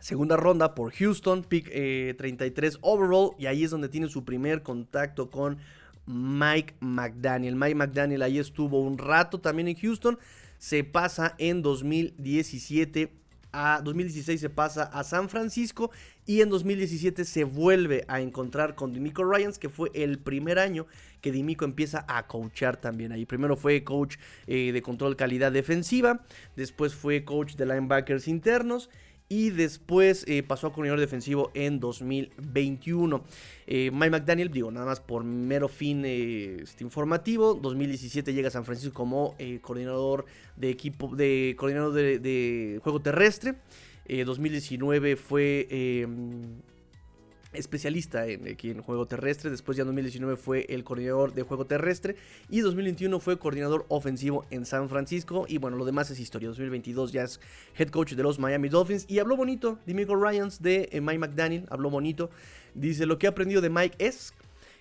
Segunda ronda por Houston, pick 33 eh, overall. Y ahí es donde tiene su primer contacto con Mike McDaniel. Mike McDaniel ahí estuvo un rato también en Houston. Se pasa en 2017 a 2016 se pasa a San Francisco y en 2017 se vuelve a encontrar con Dimico Ryans, que fue el primer año que Dimico empieza a coachar también. Ahí primero fue coach eh, de control calidad defensiva, después fue coach de linebackers internos y después eh, pasó a coordinador defensivo en 2021. Eh, Mike McDaniel, digo, nada más por mero fin este, informativo, 2017 llega a San Francisco como eh, coordinador de equipo, de coordinador de, juego terrestre. 2019 fue em, especialista en, juego terrestre. Después ya en 2019 fue el coordinador de juego terrestre. Y 2021 fue coordinador ofensivo en San Francisco. Y bueno, lo demás es historia. 2022 ya es head coach de los Miami Dolphins. Y habló bonito, Dimico Ryans de eh, Mike McDaniel. Habló bonito. Dice, lo que he aprendido de Mike es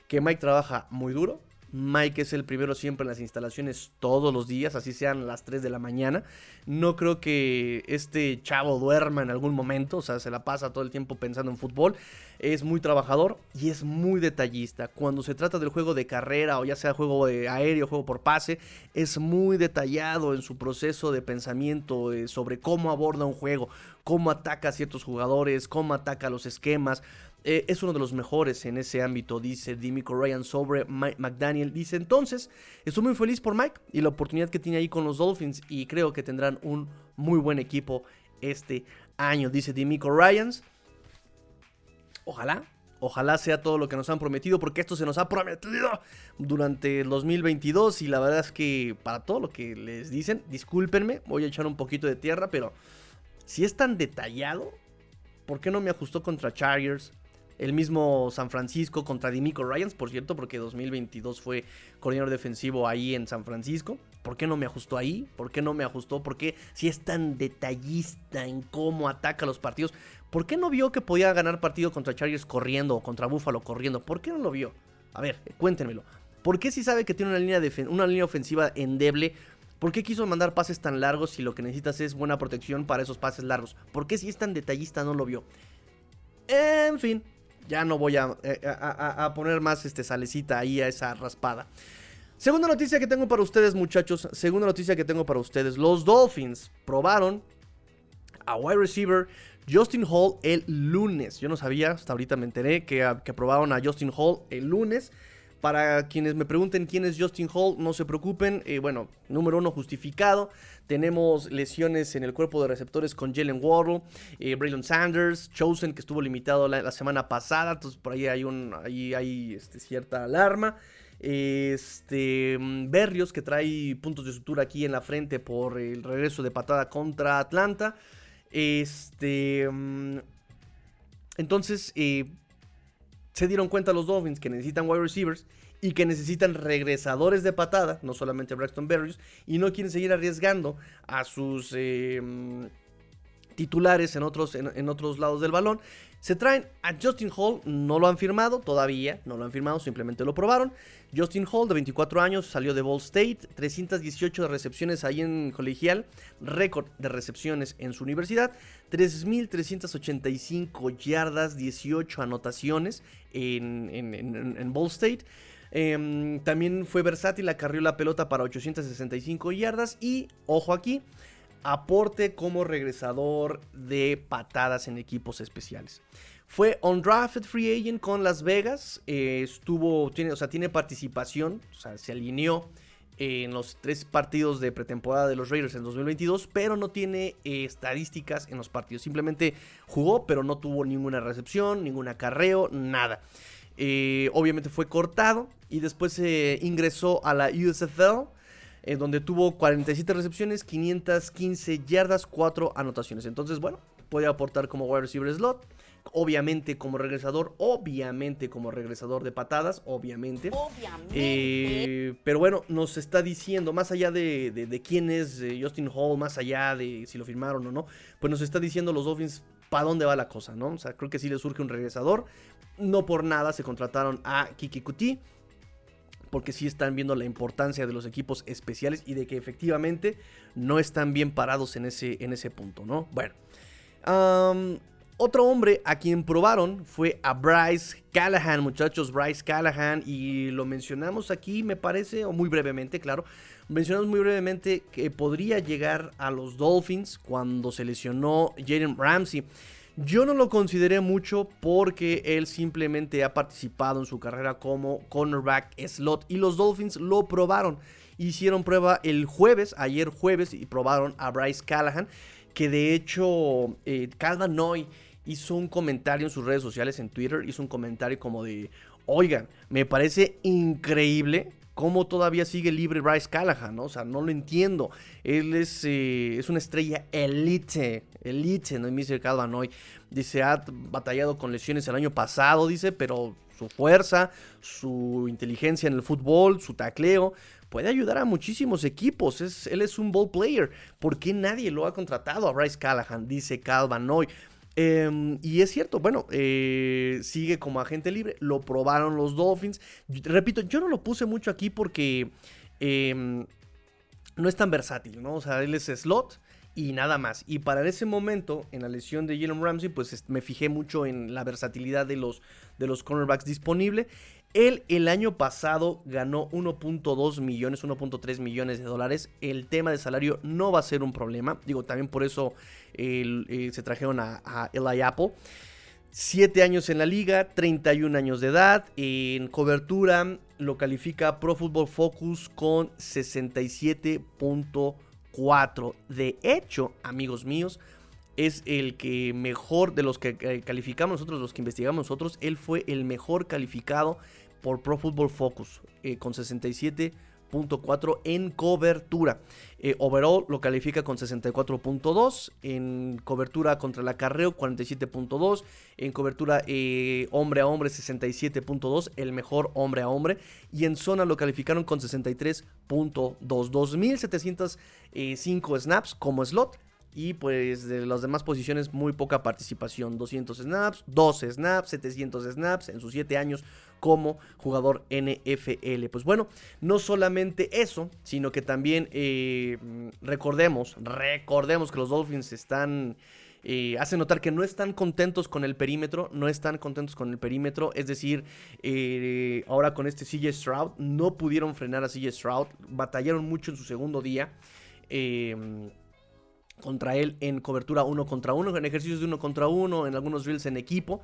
que Mike trabaja muy duro. Mike es el primero siempre en las instalaciones todos los días, así sean las 3 de la mañana. No creo que este chavo duerma en algún momento, o sea, se la pasa todo el tiempo pensando en fútbol. Es muy trabajador y es muy detallista. Cuando se trata del juego de carrera o ya sea juego de aéreo, juego por pase, es muy detallado en su proceso de pensamiento eh, sobre cómo aborda un juego, cómo ataca a ciertos jugadores, cómo ataca los esquemas. Eh, es uno de los mejores en ese ámbito, dice Dimico Ryan sobre Mike McDaniel. Dice entonces, estoy muy feliz por Mike y la oportunidad que tiene ahí con los Dolphins y creo que tendrán un muy buen equipo este año, dice Dimico Ryans. Ojalá, ojalá sea todo lo que nos han prometido porque esto se nos ha prometido durante el 2022 y la verdad es que para todo lo que les dicen, discúlpenme, voy a echar un poquito de tierra, pero si es tan detallado, ¿por qué no me ajustó contra Chargers? El mismo San Francisco contra Dimico Ryans, por cierto, porque 2022 fue coordinador defensivo ahí en San Francisco. ¿Por qué no me ajustó ahí? ¿Por qué no me ajustó? ¿Por qué si es tan detallista en cómo ataca los partidos? ¿Por qué no vio que podía ganar partido contra Chargers corriendo o contra Buffalo corriendo? ¿Por qué no lo vio? A ver, cuéntenmelo. ¿Por qué si sabe que tiene una línea, una línea ofensiva endeble? ¿Por qué quiso mandar pases tan largos si lo que necesitas es buena protección para esos pases largos? ¿Por qué si es tan detallista no lo vio? En fin, ya no voy eh, a, a, poner más este salecita ahí a esa raspada. Segunda noticia que tengo para ustedes, muchachos. Segunda noticia que tengo para ustedes. Los Dolphins probaron a wide receiver Justin Hall el lunes. Yo no sabía, hasta ahorita me enteré que, que probaron a Justin Hall el lunes. Para quienes me pregunten quién es Justin Hall, no se preocupen. Eh, bueno, número uno, justificado. Tenemos lesiones en el cuerpo de receptores con Jalen Waddle, eh, Braylon Sanders, Chosen, que estuvo limitado la, semana pasada. Entonces, por ahí hay, un, ahí hay este, cierta alarma. Este mm, Berrios, que trae puntos de sutura aquí en la frente por el regreso de patada contra Atlanta. Este. Mm, entonces, eh, se dieron cuenta los Dolphins que necesitan wide receivers y que necesitan regresadores de patada, no solamente Braxton Berrios, y no quieren seguir arriesgando a sus em, titulares en otros, en, otros lados del balón. Se traen a Justin Hall, no lo han firmado todavía, no lo han firmado, simplemente lo probaron. Justin Hall, de 24 años, salió de Ball State, 318 recepciones ahí en colegial, récord de recepciones en su universidad, 3.385 yardas, 18 anotaciones en, en, Ball State. Em, también fue versátil, acarrió la pelota para 865 yardas y, ojo aquí, aporte como regresador de patadas en equipos especiales. Fue undrafted free agent con Las Vegas. Eh, estuvo, tiene, o sea, tiene participación, se alineó en los tres partidos de pretemporada de los Raiders en 2022, pero no tiene eh, estadísticas en los partidos. Simplemente jugó, pero no tuvo ninguna recepción, ningún acarreo, nada. Eh, obviamente fue cortado y después se ingresó a la USFL en donde tuvo 47 recepciones, 515 yardas, 4 anotaciones. Entonces, bueno, puede aportar como wide receiver slot. Obviamente como regresador, obviamente como regresador de patadas, obviamente. Obviamente. Eh, pero bueno, nos está diciendo, más allá de, quién es eh, Justin Hall, más allá de si lo firmaron o no, pues nos está diciendo los Dolphins para dónde va la cosa, ¿no? O sea, creo que sí le surge un regresador. No por nada se contrataron a Kiki Kuti porque sí están viendo la importancia de los equipos especiales y de que efectivamente no están bien parados en ese, en ese punto, ¿no? Bueno. otro hombre a quien probaron fue a Bryce Callahan, muchachos, Bryce Callahan, y lo mencionamos aquí, me parece, o muy brevemente, claro. Mencionamos muy brevemente que podría llegar a los Dolphins cuando se lesionó Jaden Ramsey. Yo no lo consideré mucho porque él simplemente ha participado en su carrera como cornerback slot y los Dolphins lo probaron. Hicieron prueba el jueves, ayer jueves, y probaron a Bryce Callahan, que de hecho eh, Noy hizo un comentario en sus redes sociales, en Twitter, hizo un comentario como de, oigan, me parece increíble cómo todavía sigue libre Bryce Callahan, ¿no? O sea, no lo entiendo. Él es, eh, es una estrella elite, elite, ¿no? Y Mr. Calvin hoy. Dice, ha batallado con lesiones el año pasado, dice, pero su fuerza, su inteligencia en el fútbol, su tacleo, puede ayudar a muchísimos equipos. Es, él es un ball player. ¿Por qué nadie lo ha contratado a Bryce Callahan? Dice Calvin hoy. Em, y es cierto, bueno, eh, sigue como agente libre. Lo probaron los Dolphins. repito, yo no lo puse mucho aquí porque em, no es tan versátil, ¿no? O sea, él es slot y nada más. Y para ese momento, en la lesión de Jalen Ramsey, pues me fijé mucho en la versatilidad de los, de los cornerbacks disponibles. Él el año pasado ganó 1.2 millones, 1.3 millones de dólares. El tema de salario no va a ser un problema. Digo, también por eso eh, se trajeron a, a Eli Apple. 7 años en la liga, 31 años de edad. En cobertura lo califica Pro Football Focus con 67.4. De hecho, amigos míos, es el que mejor de los que eh, calificamos nosotros, los que investigamos nosotros, él fue el mejor calificado por Pro Football Focus eh, con 67.4 en cobertura. Eh, overall lo califica con 64.2. En cobertura contra el acarreo 47.2. En cobertura eh, hombre a hombre 67.2. El mejor hombre a hombre. Y en zona lo calificaron con 63.2. 2.705 snaps como slot. Y pues de las demás posiciones muy poca participación. 200 snaps, 12 snaps, 700 snaps en sus 7 años como jugador NFL. Pues bueno, no solamente eso, sino que también eh, recordemos, recordemos que los Dolphins están eh, hace notar que no están contentos con el perímetro, no están contentos con el perímetro, es decir, eh, ahora con este CJ Stroud no pudieron frenar a CJ Stroud, batallaron mucho en su segundo día. Em, contra él en cobertura uno contra uno, en ejercicios de uno contra uno, en algunos drills en equipo.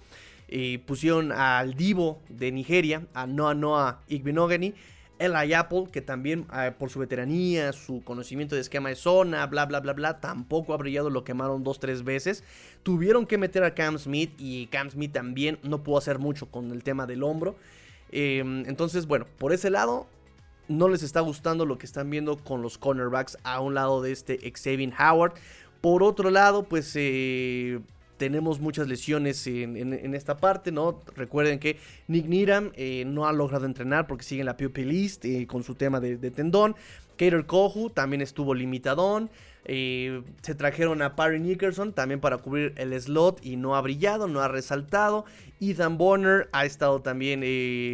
Eh, pusieron al divo de Nigeria, a Noah Noah Igbinogany, Eli Apple, que también ah, por su veteranía, su conocimiento de esquema de zona, bla, bla, bla, bla, tampoco ha brillado, lo quemaron dos, tres veces. Tuvieron que meter a Cam Smith y Cam Smith también no pudo hacer mucho con el tema del hombro. Em, entonces, bueno, por ese lado, no les está gustando lo que están viendo con los cornerbacks a un lado de este Xavier Howard. Por otro lado, pues... Eh, tenemos muchas lesiones en, esta parte, ¿no? Recuerden que Nick Needham eh, no ha logrado entrenar porque sigue en la PUP list eh, con su tema de, tendón. Kater Kohu también estuvo limitadón. Eh, se trajeron a Parry Nickerson también para cubrir el slot y no ha brillado, no ha resaltado. Ethan Bonner ha estado también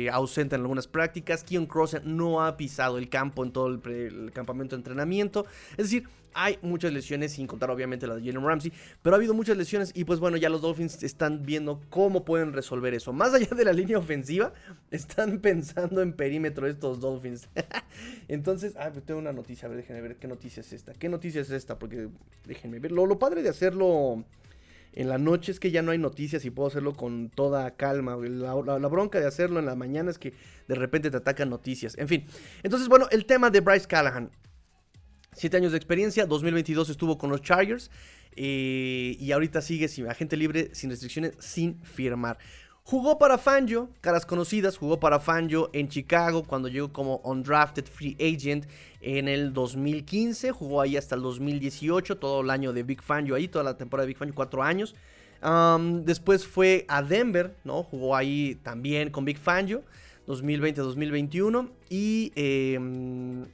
ausente en algunas prácticas. Keon Cross no ha pisado el campo en todo el, el campamento de entrenamiento. Es decir, hay muchas lesiones, sin contar obviamente la de Jalen Ramsey, pero ha habido muchas lesiones y pues bueno, ya los Dolphins están viendo cómo pueden resolver eso. Más allá de la línea ofensiva, están pensando en perímetro estos Dolphins. Entonces, ah, pues tengo una noticia, a ver, déjenme ver qué noticia es esta. ¿Qué noticia es esta? Porque déjenme ver. Lo, padre de hacerlo en la noche es que ya no hay noticias y puedo hacerlo con toda calma. La, la, bronca de hacerlo en la mañana es que de repente te atacan noticias. En fin, entonces bueno, el tema de Bryce Callahan. Siete años de experiencia, 2022 estuvo con los Chargers eh, y ahorita sigue sin agente libre, sin restricciones, sin firmar. Jugó para Fangio, caras conocidas, jugó para Fangio en Chicago cuando llegó como undrafted free agent en el 2015, jugó ahí hasta el 2018, todo el año de Big Fangio ahí, toda la temporada de Big Fangio, cuatro años. después fue a Denver, ¿no? Jugó ahí también con Big Fangio, 2020-2021 y... Em,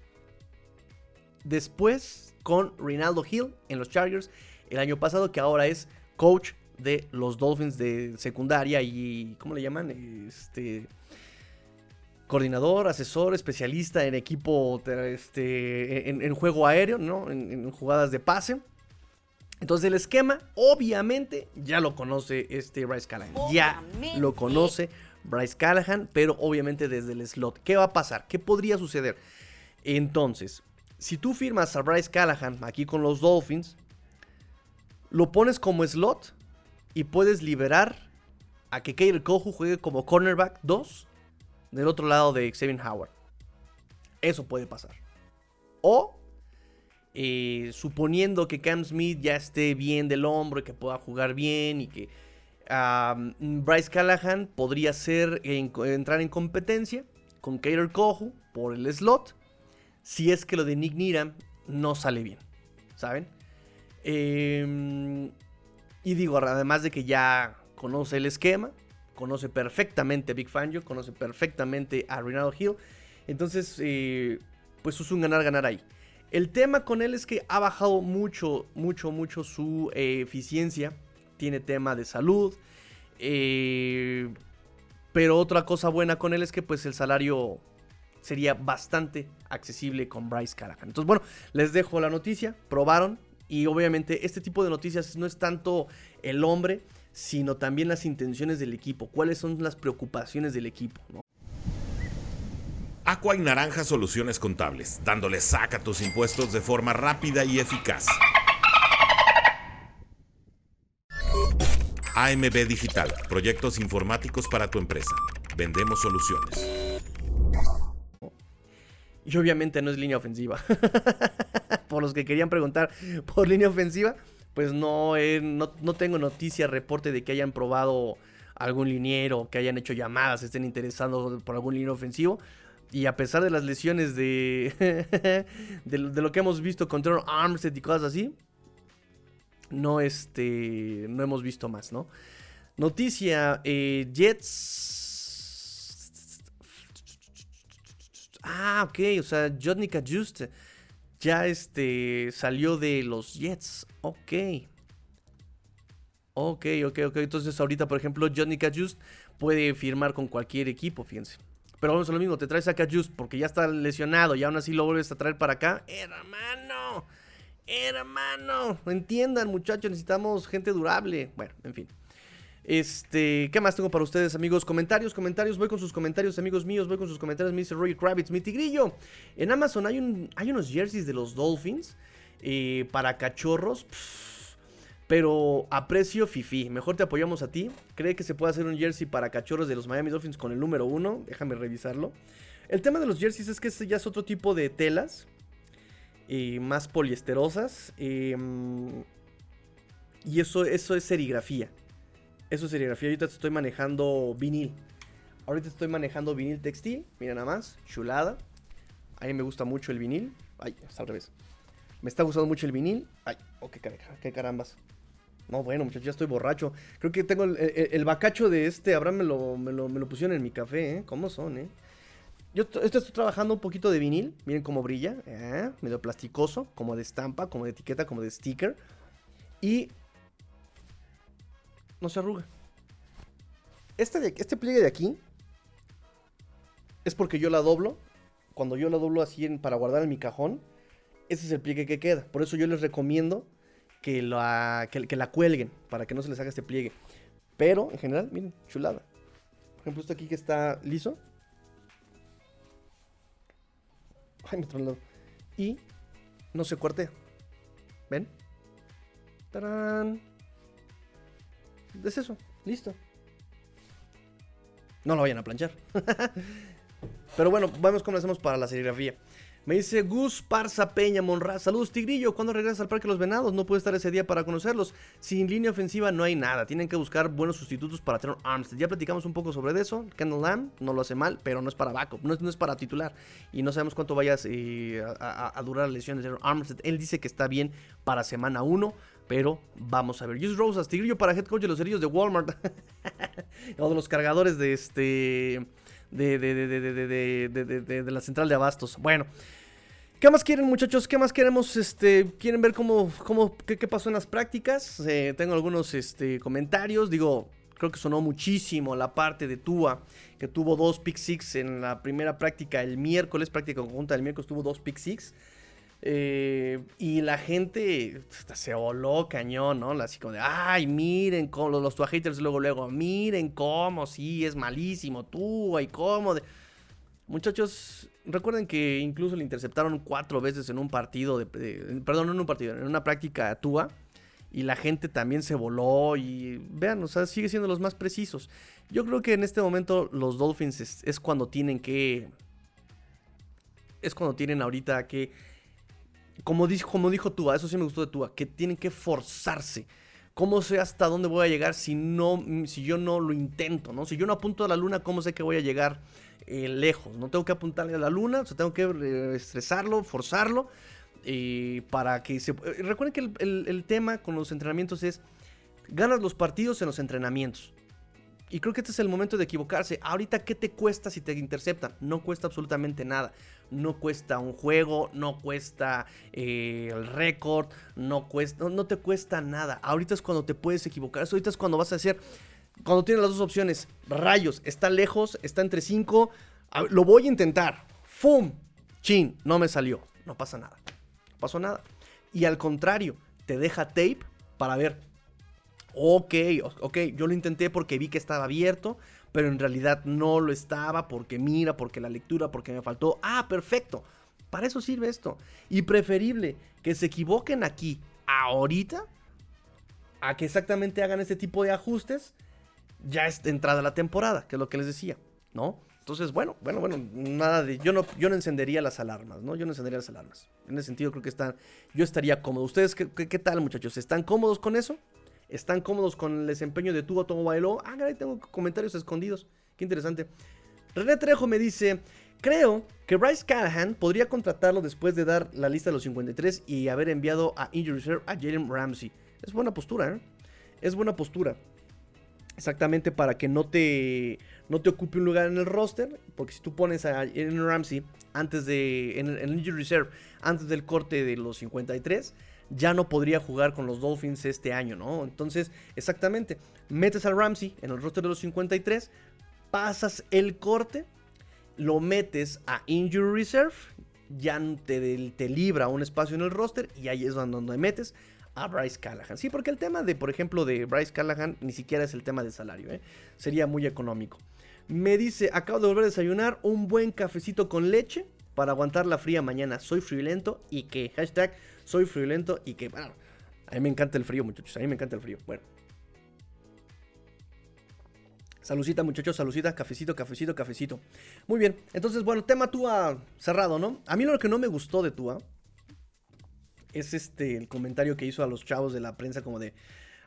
después con Rinaldo Hill en los Chargers el año pasado, que ahora es coach de los Dolphins de secundaria y, ¿cómo le llaman? Este, coordinador, asesor, especialista en equipo, este, en, juego aéreo, ¿no? En, jugadas de pase. Entonces el esquema, obviamente, ya lo conoce este Bryce Callahan. Ya lo conoce Bryce Callahan, pero obviamente desde el slot. ¿Qué va a pasar? ¿Qué podría suceder? Entonces, si tú firmas a Bryce Callahan aquí con los Dolphins, lo pones como slot y puedes liberar a que Kader Kohu juegue como cornerback 2 del otro lado de Xavier Howard. Eso puede pasar. O eh, suponiendo que Cam Smith ya esté bien del hombro y que pueda jugar bien y que Bryce Callahan podría ser entrar en competencia con Kader Kohu por el slot si es que lo de Nick Needham no sale bien, ¿saben? Em, y digo, además de que ya conoce el esquema, conoce perfectamente a Big Fangio, conoce perfectamente a Ronaldo Hill, entonces, eh, pues es un ganar-ganar ahí. El tema con él es que ha bajado mucho, mucho, mucho su eh, eficiencia. Tiene tema de salud. Eh, pero otra cosa buena con él es que pues el salario sería bastante accesible con Bryce Callahan. Entonces, bueno, les dejo la noticia, probaron y obviamente este tipo de noticias no es tanto el hombre, sino también las intenciones del equipo, cuáles son las preocupaciones del equipo. Aqua y Naranja Soluciones Contables, dándole saca a tus impuestos de forma rápida y eficaz. AMB Digital, proyectos informáticos para tu empresa. Vendemos soluciones. Y obviamente no es línea ofensiva. por los que querían preguntar por línea ofensiva, pues no, no, tengo noticia, reporte de que hayan probado algún liniero, que hayan hecho llamadas, estén interesados por algún línea ofensivo. Y a pesar de las lesiones de, de, lo que hemos visto con Trevor Armstead y cosas así, no, este, no hemos visto más, ¿no? Noticia, eh, Jets Ah, ok, o sea, Johnny Just ya este, salió de los Jets. Ok. Ok, ok, ok. Entonces ahorita, por ejemplo, Johnny Just puede firmar con cualquier equipo, fíjense. Pero vamos a lo mismo, te traes a Just porque ya está lesionado y aún así lo vuelves a traer para acá. Hermano, Hermano, entiendan muchachos, necesitamos gente durable. Bueno, en fin. Este, ¿qué más tengo para ustedes, amigos? Comentarios, comentarios, voy con sus comentarios, amigos míos, voy con sus comentarios, me dice Roy Kravitz, mi tigrillo. En Amazon hay, un, hay unos jerseys de los Dolphins eh, para cachorros, pero a precio fifi. Mejor te apoyamos a ti. ¿Cree que se puede hacer un jersey para cachorros de los Miami Dolphins con el número uno? Déjame revisarlo. El tema de los jerseys es que este ya es otro tipo de telas, eh, más poliesterosas, em, y eso es serigrafía. Eso es serigrafía. Ahorita estoy manejando vinil. Ahorita estoy manejando vinil textil. Mira nada más. Chulada. A mí me gusta mucho el vinil. Ay, está al revés. Me está gustando mucho el vinil. Ay, oh, qué, carambas. No, bueno, muchachos, ya estoy borracho. Creo que tengo el, bacacho de este. Abraham me lo, me, lo, pusieron en mi café, ¿eh? ¿Cómo son, eh? Yo estoy trabajando un poquito de vinil. Miren cómo brilla. ¿eh? Medio plasticoso. Como de estampa, como de etiqueta, como de sticker. Y no se arruga. Este, este pliegue de aquí es porque yo la doblo. Cuando yo la doblo así para guardar en mi cajón, ese es el pliegue que queda. Por eso yo les recomiendo que la, que, la cuelguen para que no se les haga este pliegue. Pero en general, miren, chulada. Por ejemplo, este aquí que está liso. Ay, me tronó. Y no se cuartea. ¿Ven? ¡Tarán! Es eso, listo. No lo vayan a planchar. Pero bueno, vamos cómo lo hacemos para la serigrafía. Me dice Gus Parza Peña Monra. Saludos, Tigrillo. ¿Cuándo regresas al Parque de los Venados? No puede estar ese día para conocerlos. Sin línea ofensiva no hay nada. Tienen que buscar buenos sustitutos para tener Armstead. Ya platicamos un poco sobre eso. Kendall Lamb no lo hace mal, pero no es para backup. No es, para titular. Y no sabemos cuánto vayas eh, a, durar la lesión de Teron Armstead. Él dice que está bien para semana 1. Pero vamos a ver. Just Rosas, Tigrillo para head coach de los cerillos de Walmart. o de los cargadores de este. De, de, de, de, la central de abastos. Bueno. ¿Qué más quieren, muchachos? ¿Qué más queremos? Este, ¿Quieren ver cómo, cómo qué, pasó en las prácticas? Eh, tengo algunos este, comentarios. Digo, creo que sonó muchísimo la parte de Tua, que tuvo dos pick six en la primera práctica el miércoles, práctica conjunta del miércoles, tuvo dos pick six. Eh, y la gente se voló cañón, ¿no? Así como de, ay, miren cómo los, los haters luego, luego, miren cómo, sí, es malísimo, tú, y cómo. Muchachos, recuerden que incluso le interceptaron cuatro veces en un partido, de, perdón, no en un partido, en una práctica Tua. Y la gente también se voló y vean, o sea, sigue siendo los más precisos. Yo creo que en este momento los Dolphins es cuando tienen que... Es cuando tienen ahorita que como dijo, como dijo Tua, eso sí me gustó de Tua, que tienen que forzarse. ¿Cómo sé hasta dónde voy a llegar si, no, si yo no lo intento? ¿no? Si yo no apunto a la luna, ¿cómo sé que voy a llegar eh, lejos? No tengo que apuntarle a la luna, o sea, tengo que eh, estresarlo, forzarlo. Eh, para que se... Recuerden que el tema con los entrenamientos es, ganas los partidos en los entrenamientos. Y creo que este es el momento de equivocarse. Ahorita, ¿qué te cuesta si te interceptan? No cuesta absolutamente nada. No cuesta un juego, no cuesta eh, el récord, no, cuesta, no, te cuesta nada. Ahorita es cuando te puedes equivocar. Ahorita es cuando vas a hacer, cuando tienes las dos opciones. Rayos, está lejos, está entre cinco. Lo voy a intentar. ¡Fum! Chin, no me salió. No pasa nada. No pasó nada. Y al contrario, te deja tape para ver Ok, ok, yo lo intenté porque vi que estaba abierto, pero en realidad no lo estaba porque mira, porque la lectura, porque me faltó. Ah, perfecto. Para eso sirve esto. Y preferible que se equivoquen aquí, ahorita, a que exactamente hagan este tipo de ajustes ya es entrada la temporada, que es lo que les decía, ¿no? Entonces, bueno, bueno, bueno, nada de. Yo no, yo no encendería las alarmas, ¿no? Yo no encendería las alarmas. En ese sentido, creo que están. Yo estaría cómodo. ¿Ustedes qué, qué tal, muchachos? ¿Están cómodos con eso? Están cómodos con el desempeño de Tua Bailó. Ah, caray, tengo comentarios escondidos. Qué interesante. René Trejo me dice, creo que Bryce Callahan podría contratarlo después de dar la lista de los 53 y haber enviado a Injury Reserve a Jalen Ramsey. Es buena postura, ¿eh? Es buena postura. Exactamente para que no te, no te ocupe un lugar en el roster. Porque si tú pones a Jalen Ramsey antes de, en el Injury Reserve, antes del corte de los 53 ya no podría jugar con los Dolphins este año, ¿no? Entonces, exactamente, metes a Ramsey en el roster de los 53, pasas el corte, lo metes a Injury Reserve, ya te, te libra un espacio en el roster y ahí es donde metes a Bryce Callahan. Sí, porque el tema de, por ejemplo, de Bryce Callahan ni siquiera es el tema de salario, ¿eh? sería muy económico. Me dice, acabo de volver a desayunar un buen cafecito con leche para aguantar la fría mañana. Soy friolento y que, hashtag, soy friolento y que, bueno, a mí me encanta el frío, muchachos, a mí me encanta el frío. Bueno. Salucita, muchachos, salucita, cafecito, cafecito, cafecito. Muy bien, entonces, bueno, tema Tua cerrado, ¿no? A mí lo que no me gustó de Tua es este el comentario que hizo a los chavos de la prensa como de,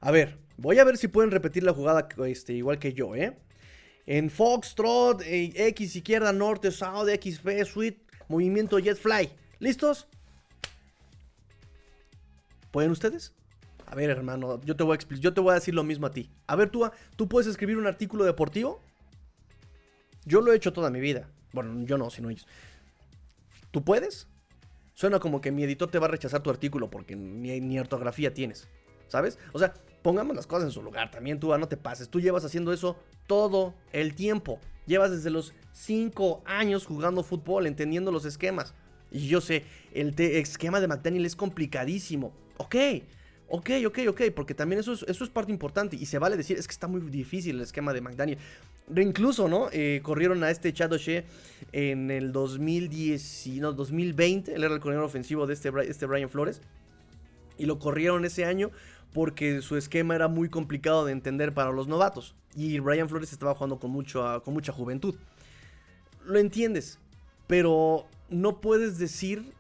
a ver, voy a ver si pueden repetir la jugada este, igual que yo, ¿eh? En Foxtrot, eh, X izquierda, norte, south, XP, suite, movimiento jet fly. ¿Listos? ¿Pueden ustedes? A ver, hermano, yo te voy a yo te voy a decir lo mismo a ti. A ver, tú, ¿tú puedes escribir un artículo deportivo? Yo lo he hecho toda mi vida. Bueno, yo no, sino ellos. ¿Tú puedes? Suena como que mi editor te va a rechazar tu artículo porque ni, ortografía tienes. ¿Sabes? O sea, pongamos las cosas en su lugar. También tú ah, no te pases. Tú llevas haciendo eso todo el tiempo. Llevas desde los 5 años jugando fútbol, entendiendo los esquemas. Y yo sé, el esquema de McDaniel es complicadísimo. Ok, ok, ok, ok, porque también eso es, eso es parte importante. Y se vale decir, es que está muy difícil el esquema de McDaniel. Incluso, ¿no? Eh, corrieron a este Chad O'Shea en el 2010, no, 2020. Él era el coordinador ofensivo de este, este Brian Flores. Y lo corrieron ese año porque su esquema era muy complicado de entender para los novatos. Y Brian Flores estaba jugando con, mucho, con mucha juventud. Lo entiendes, pero no puedes decir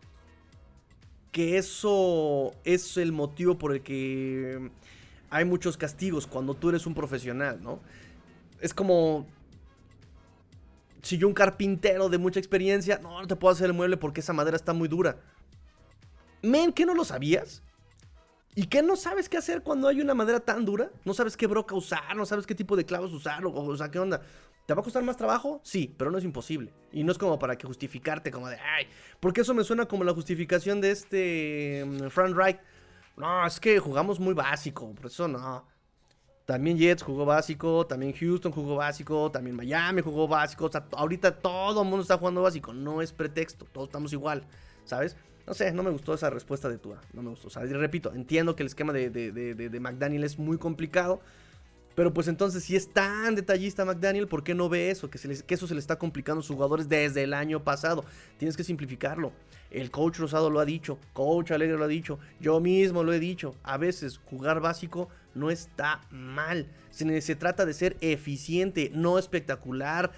que eso es el motivo por el que hay muchos castigos cuando tú eres un profesional, ¿no? es como si yo un carpintero de mucha experiencia, no, no te puedo hacer el mueble porque esa madera está muy dura. Men, ¿qué no lo sabías? ¿Y qué no sabes qué hacer cuando hay una madera tan dura? ¿No sabes qué broca usar? ¿No sabes qué tipo de clavos usar? O, o sea, ¿qué onda? ¿Te va a costar más trabajo? Sí, pero no es imposible. Y no es como para que justificarte como de, ay, porque eso me suena como la justificación de este mm, Frank. No, es que jugamos muy básico, por eso no. También Jets jugó básico, también Houston jugó básico, también Miami jugó básico. O sea, ahorita todo el mundo está jugando básico. No es pretexto, todos estamos igual, ¿sabes? No sé, no me gustó esa respuesta de Tua. No me gustó. O sea, repito, entiendo que el esquema de, de, McDaniel es muy complicado. Pero pues entonces, si es tan detallista McDaniel, ¿por qué no ve eso? Que, que eso se le está complicando a sus jugadores desde el año pasado. Tienes que simplificarlo. El coach Rosado lo ha dicho, coach Alegre lo ha dicho, yo mismo lo he dicho. A veces jugar básico no está mal. Se, se trata de ser eficiente, no espectacular.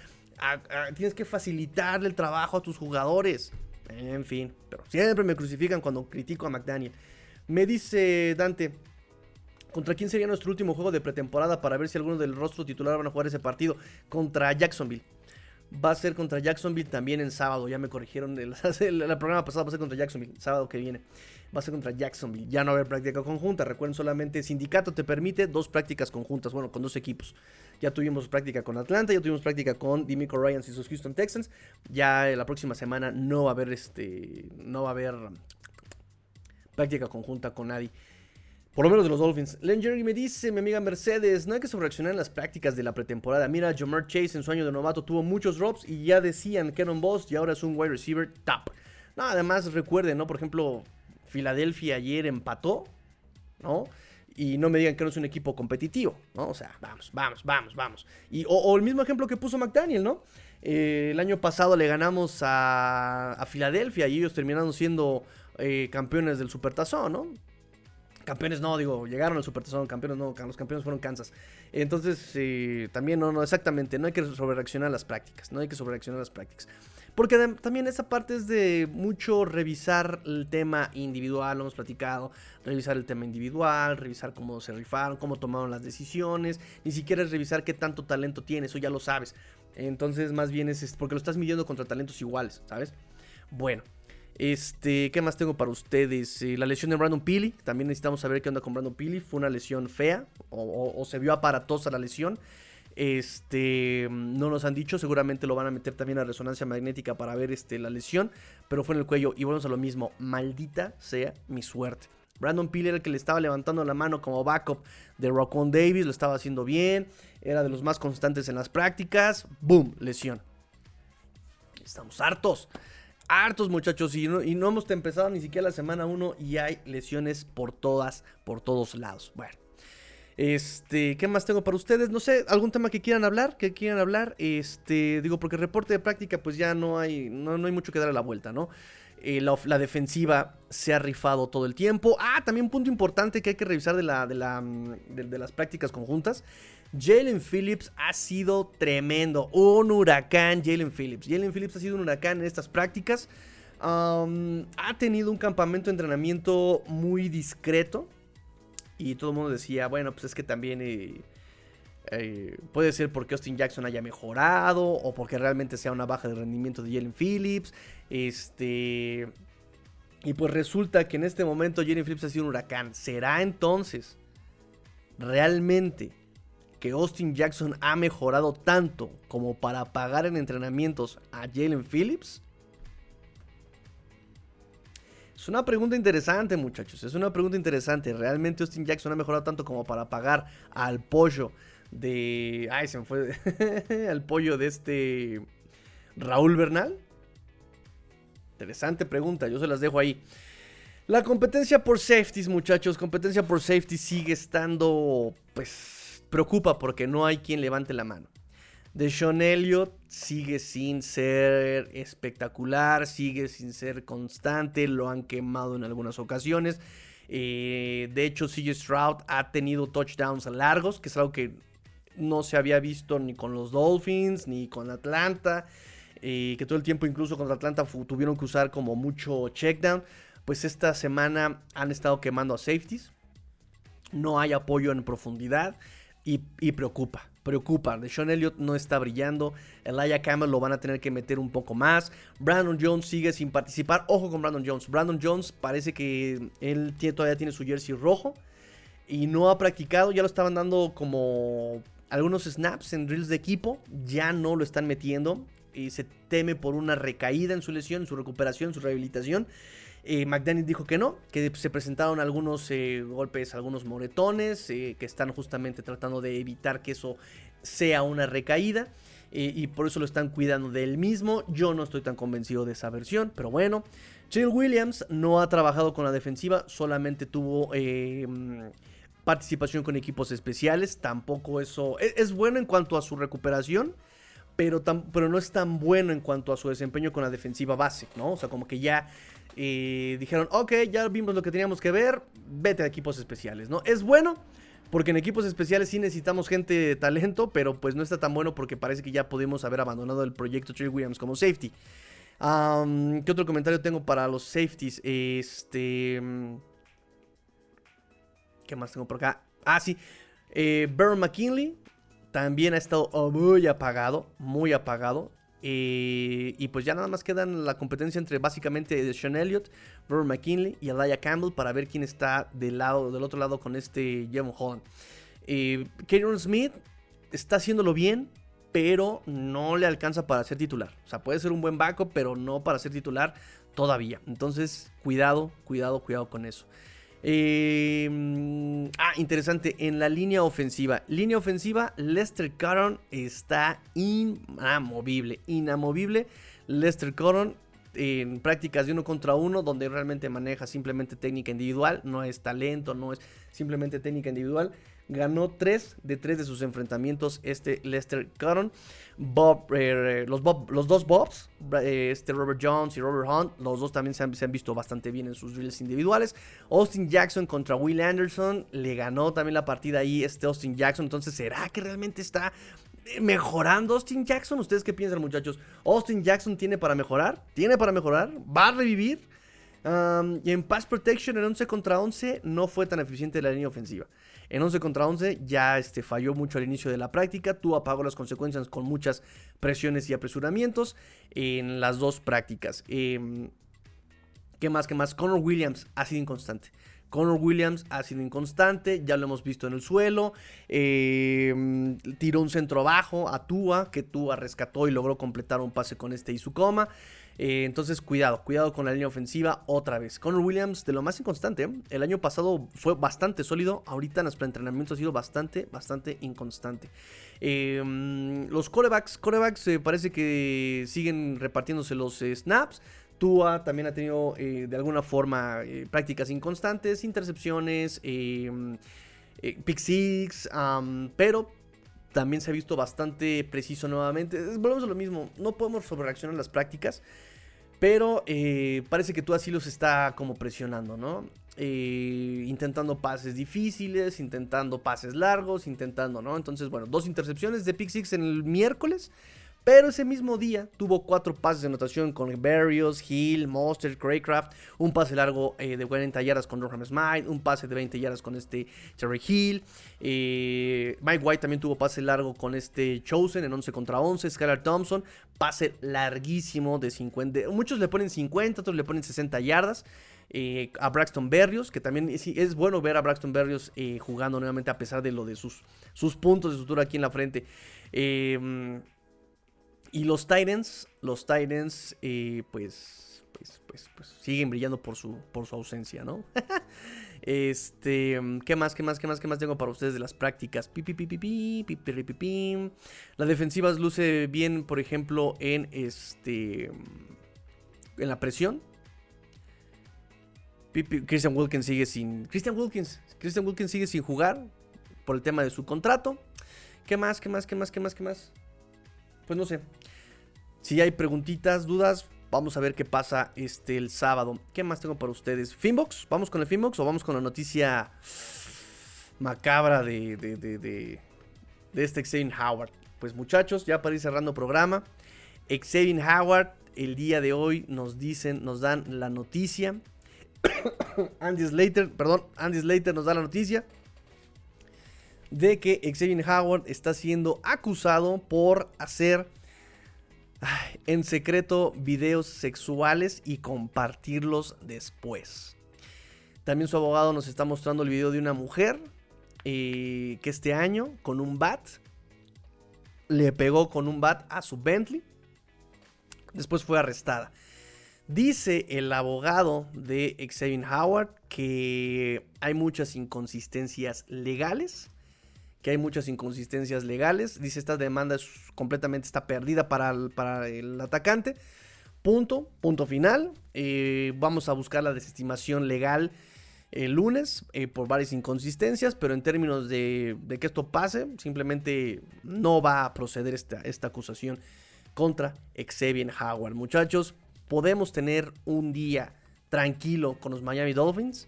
tienes que facilitarle el trabajo a tus jugadores. En fin, pero siempre me crucifican cuando critico a McDaniel. Me dice Dante, ¿contra quién sería nuestro último juego de pretemporada para ver si alguno del rostro titular van a jugar ese partido? Contra Jacksonville. Va a ser contra Jacksonville también en sábado. Ya me corrigieron. El, el, programa pasado va a ser contra Jacksonville. Sábado que viene. Va a ser contra Jacksonville. Ya no va a haber práctica conjunta. Recuerden solamente, sindicato te permite dos prácticas conjuntas. Bueno, con dos equipos. Ya tuvimos práctica con Atlanta. Ya tuvimos práctica con Dimico Ryans y sus Houston Texans. Ya la próxima semana no va a haber este. No va a haber práctica conjunta con nadie. Por lo menos de los Dolphins. Len Jerry me dice, mi amiga Mercedes, no hay que sobreaccionar en las prácticas de la pretemporada. Mira, Jamar Chase en su año de novato tuvo muchos drops y ya decían que era un boss y ahora es un wide receiver top. No, además recuerden, ¿no? Por ejemplo, Filadelfia ayer empató, ¿no? Y no me digan que no es un equipo competitivo, ¿no? O sea, vamos, vamos, vamos, vamos. Y, o, el mismo ejemplo que puso McDaniel, ¿no? Eh, el año pasado le ganamos a, Filadelfia y ellos terminaron siendo eh, campeones del Supertazón, ¿no? Campeones no, digo, llegaron al Supertazón, campeones no, los campeones fueron Kansas. Entonces, eh, también no, no, exactamente, no hay que sobrereaccionar las prácticas, no hay que sobrereaccionar las prácticas. Porque también esa parte es de mucho revisar el tema individual, lo hemos platicado, revisar el tema individual, revisar cómo se rifaron, cómo tomaron las decisiones, ni siquiera es revisar qué tanto talento tienes, eso ya lo sabes. Entonces, más bien es porque lo estás midiendo contra talentos iguales, ¿sabes? Bueno, este, ¿qué más tengo para ustedes? Eh, la lesión de Brandon Peely. También necesitamos saber qué onda con Brandon Peely. Fue una lesión fea o, se vio aparatosa la lesión. Este, no nos han dicho, seguramente lo van a meter también a resonancia magnética para ver este, la lesión, pero fue en el cuello y volvemos a lo mismo, maldita sea mi suerte. Brandon Peely era el que le estaba levantando la mano como backup de Rockon Davis, lo estaba haciendo bien, era de los más constantes en las prácticas, boom, lesión. Estamos hartos hartos muchachos y no, y no hemos empezado ni siquiera la semana 1 y hay lesiones por todas, por todos lados. Bueno. Este, ¿qué más tengo para ustedes? No sé, algún tema que quieran hablar, que quieran hablar. Este, digo, porque reporte de práctica, pues ya no hay, no, hay mucho que dar a la vuelta, ¿no? Eh, la, defensiva se ha rifado todo el tiempo. Ah, también un punto importante que hay que revisar de, la, de, la, mm, de las prácticas conjuntas. Jalen Phillips ha sido tremendo. Un huracán, Jalen Phillips. Jalen Phillips ha sido un huracán en estas prácticas. ha tenido un campamento de entrenamiento muy discreto. Y todo el mundo decía, bueno, pues es que también eh, eh, puede ser porque Austin Jackson haya mejorado. O porque realmente sea una baja de rendimiento de Jalen Phillips. Este. Y pues resulta que en este momento Jalen Phillips ha sido un huracán. ¿Será entonces realmente que Austin Jackson ha mejorado tanto como para pagar en entrenamientos a Jalen Phillips? Es una pregunta interesante, muchachos. Es una pregunta interesante. ¿Realmente Austin Jackson ha mejorado tanto como para pagar al pollo de. Ay, se me fue. al pollo de este. Raúl Bernal? Interesante pregunta. Yo se las dejo ahí. La competencia por safeties, muchachos. Competencia por safety sigue estando. Pues preocupa porque no hay quien levante la mano. Sean Elliott sigue sin ser espectacular, sigue sin ser constante, lo han quemado en algunas ocasiones. Eh, de hecho, CJ Stroud ha tenido touchdowns largos, que es algo que no se había visto ni con los Dolphins ni con Atlanta. Eh, que todo el tiempo, incluso contra Atlanta, tuvieron que usar como mucho checkdown. Pues esta semana han estado quemando a safeties. No hay apoyo en profundidad y, preocupa, preocupa. Sean Elliott no está brillando. Elijah Campbell lo van a tener que meter un poco más. Brandon Jones sigue sin participar. Ojo con Brandon Jones. Brandon Jones parece que él todavía tiene su jersey rojo y no ha practicado. Ya lo estaban dando como algunos snaps en drills de equipo. Ya no lo están metiendo. Y se teme por una recaída en su lesión, en su recuperación, en su rehabilitación. Eh, McDaniel dijo que no, que se presentaron algunos eh, golpes, algunos moretones, eh, que están justamente tratando de evitar que eso sea una recaída. y por eso lo están cuidando de él mismo. Yo no estoy tan convencido de esa versión, pero bueno. Chill Williams no ha trabajado con la defensiva, solamente tuvo participación con equipos especiales. Tampoco eso es, es bueno en cuanto a su recuperación pero, pero no es tan bueno en cuanto a su desempeño con la defensiva base, ¿no? O sea, como que ya y dijeron, ok, ya vimos lo que teníamos que ver, vete a equipos especiales, ¿no? Es bueno, porque en equipos especiales sí necesitamos gente de talento, pero pues no está tan bueno porque parece que ya podemos haber abandonado el proyecto Trey Williams como safety. ¿Qué otro comentario tengo para los safeties? Este... ¿Qué más tengo por acá? Ah, sí. Eh, Baron McKinley también ha estado muy apagado, muy apagado. Y pues ya nada más quedan la competencia entre básicamente Sean Elliott, Robert McKinley y Elijah Campbell para ver quién está del, lado, del otro lado con este Jevon Holland. Smith está haciéndolo bien, pero no le alcanza para ser titular. O sea, puede ser un buen backup, pero no para ser titular todavía. Entonces, cuidado, cuidado, cuidado con eso. Eh, ah, interesante. En la línea ofensiva. Línea ofensiva, Lester Caron está inamovible. Inamovible. Lester Caron en prácticas de uno contra uno, donde realmente maneja simplemente técnica individual. No es talento, no es simplemente técnica individual. Ganó 3 de 3 de sus enfrentamientos este Lester Cotton. Bob, eh, los, los, dos Bobs, eh, este Robert Jones y Robert Hunt, los dos también se han, visto bastante bien en sus drills individuales. Austin Jackson contra Will Anderson, le ganó también la partida ahí este Austin Jackson. Entonces, ¿será que realmente está mejorando Austin Jackson? ¿Ustedes qué piensan, muchachos? ¿Austin Jackson tiene para mejorar? ¿Tiene para mejorar? ¿Va a revivir? y en Pass Protection en 11 contra 11 no fue tan eficiente la línea ofensiva. En 11 contra 11 ya este, falló mucho al inicio de la práctica, tú apagó las consecuencias con muchas presiones y apresuramientos en las dos prácticas. Em, ¿Qué más? ¿Qué más? Connor Williams ha sido inconstante. Connor Williams ha sido inconstante, ya lo hemos visto en el suelo. Em, tiró un centro abajo a Tua, que Tua rescató y logró completar un pase con este Izukoma. Eh, entonces, cuidado, cuidado con la línea ofensiva otra vez. Connor Williams, de lo más inconstante, ¿eh? el año pasado fue bastante sólido. Ahorita en los preentrenamientos ha sido bastante, bastante inconstante. Em, los corebacks, corebacks eh, parece que siguen repartiéndose los snaps. Tua también ha tenido de alguna forma prácticas inconstantes, intercepciones, pick six, pero también se ha visto bastante preciso nuevamente. Volvemos a lo mismo, no podemos sobrereaccionar las prácticas, pero eh, parece que tú así los está como presionando, ¿no? Eh, intentando pases difíciles, intentando pases largos, intentando, ¿no? Entonces, bueno, dos intercepciones de Pick Six en el miércoles. Pero ese mismo día tuvo cuatro pases de anotación con Barrios, Hill, Monster, Craycraft, un pase largo eh, de 40 yardas con Roham Smite, un pase de 20 yardas con este Terry Hill. Eh, Mike White también tuvo pase largo con este Chosen en 11 contra 11. Skylar Thompson, pase larguísimo de 50. Muchos le ponen 50, otros le ponen 60 yardas. Eh, a Braxton Berrios, que también es, es bueno ver a Braxton Berrios jugando nuevamente a pesar de lo de sus, sus puntos de sutura aquí en la frente. Eh, y los Titans, los Titans, eh, pues, pues, pues, pues, siguen brillando por su, por su ausencia, ¿no? este, ¿qué más, qué más, qué más, qué más tengo para ustedes de las prácticas? La defensiva luce bien, por ejemplo, en este, en la presión. Christian Wilkins sigue sin, Christian Wilkins, Christian Wilkins sigue sin jugar por el tema de su contrato. ¿Qué más, qué más, qué más, qué más, qué más? Pues no sé. Si hay preguntitas, dudas, vamos a ver qué pasa este el sábado. ¿Qué más tengo para ustedes? ¿Finbox? ¿Vamos con el Finbox o vamos con la noticia macabra de, de, de, de, este Xavier Howard? Pues muchachos, ya para ir cerrando programa, Xavier Howard el día de hoy nos dicen, nos dan la noticia. Andy Slater, perdón, Andy Slater nos da la noticia de que Xavier Howard está siendo acusado por hacer en secreto videos sexuales y compartirlos después. También su abogado nos está mostrando el video de una mujer eh, que este año con un bat le pegó con un bat a su Bentley. Después fue arrestada. Dice el abogado de Xavier Howard que hay muchas inconsistencias legales que hay muchas inconsistencias legales. Dice esta demanda es completamente está perdida para el, atacante. Punto, punto final. Eh, vamos a buscar la desestimación legal el lunes eh, por varias inconsistencias, pero en términos de, que esto pase, simplemente no va a proceder esta, esta acusación contra Xavier Howard. Muchachos, podemos tener un día tranquilo con los Miami Dolphins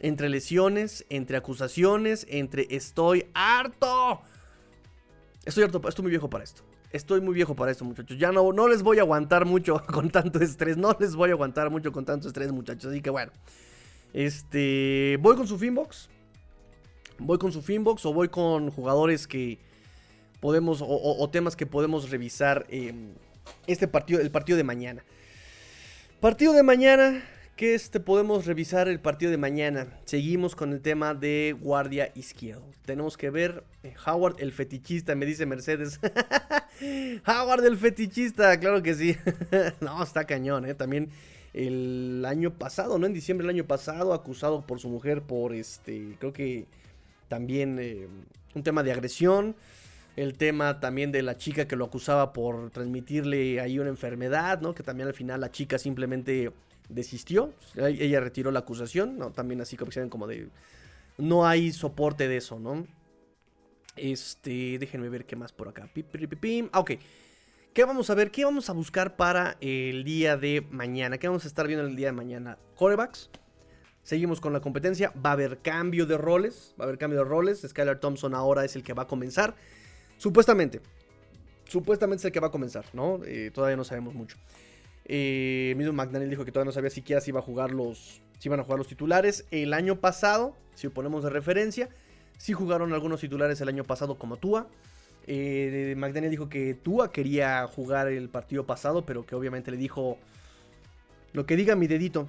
entre lesiones, entre acusaciones, entre estoy harto. Estoy harto, estoy muy viejo para esto. Estoy muy viejo para esto, muchachos. Ya no, no les voy a aguantar mucho con tanto estrés. No les voy a aguantar mucho con tanto estrés, muchachos. Así que bueno. Este. Voy con su Finbox. Voy con su Finbox o voy con jugadores que podemos. O, temas que podemos revisar. este partido. El partido de mañana. Partido de mañana que este podemos revisar el partido de mañana. Seguimos con el tema de guardia izquierdo. Tenemos que ver eh, Howard el fetichista, me dice Mercedes. Howard el fetichista, claro que sí. no, está cañón, ¿eh? También el año pasado, ¿no? En diciembre del año pasado, acusado por su mujer por este, creo que también eh, un tema de agresión. El tema también de la chica que lo acusaba por transmitirle ahí una enfermedad, ¿no? Que también al final la chica simplemente desistió, ella retiró la acusación. También así como como de... No hay soporte de eso, ¿no? Este, déjenme ver qué más por acá. Ah, ok. ¿Qué vamos a ver? ¿Qué vamos a buscar para el día de mañana? ¿Qué vamos a estar viendo el día de mañana? Corebacks. Seguimos con la competencia. Va a haber cambio de roles. Va a haber cambio de roles. Skylar Thompson ahora es el que va a comenzar. Supuestamente. Supuestamente es el que va a comenzar, ¿no? Eh, todavía no sabemos mucho. Eh, mismo McDaniel dijo que todavía no sabía siquiera si iba a jugar los, si iban a jugar los titulares. El año pasado, si ponemos de referencia, sí jugaron algunos titulares el año pasado como Tua. Eh, McDaniel dijo que Tua quería jugar el partido pasado, pero que obviamente le dijo lo que diga mi dedito.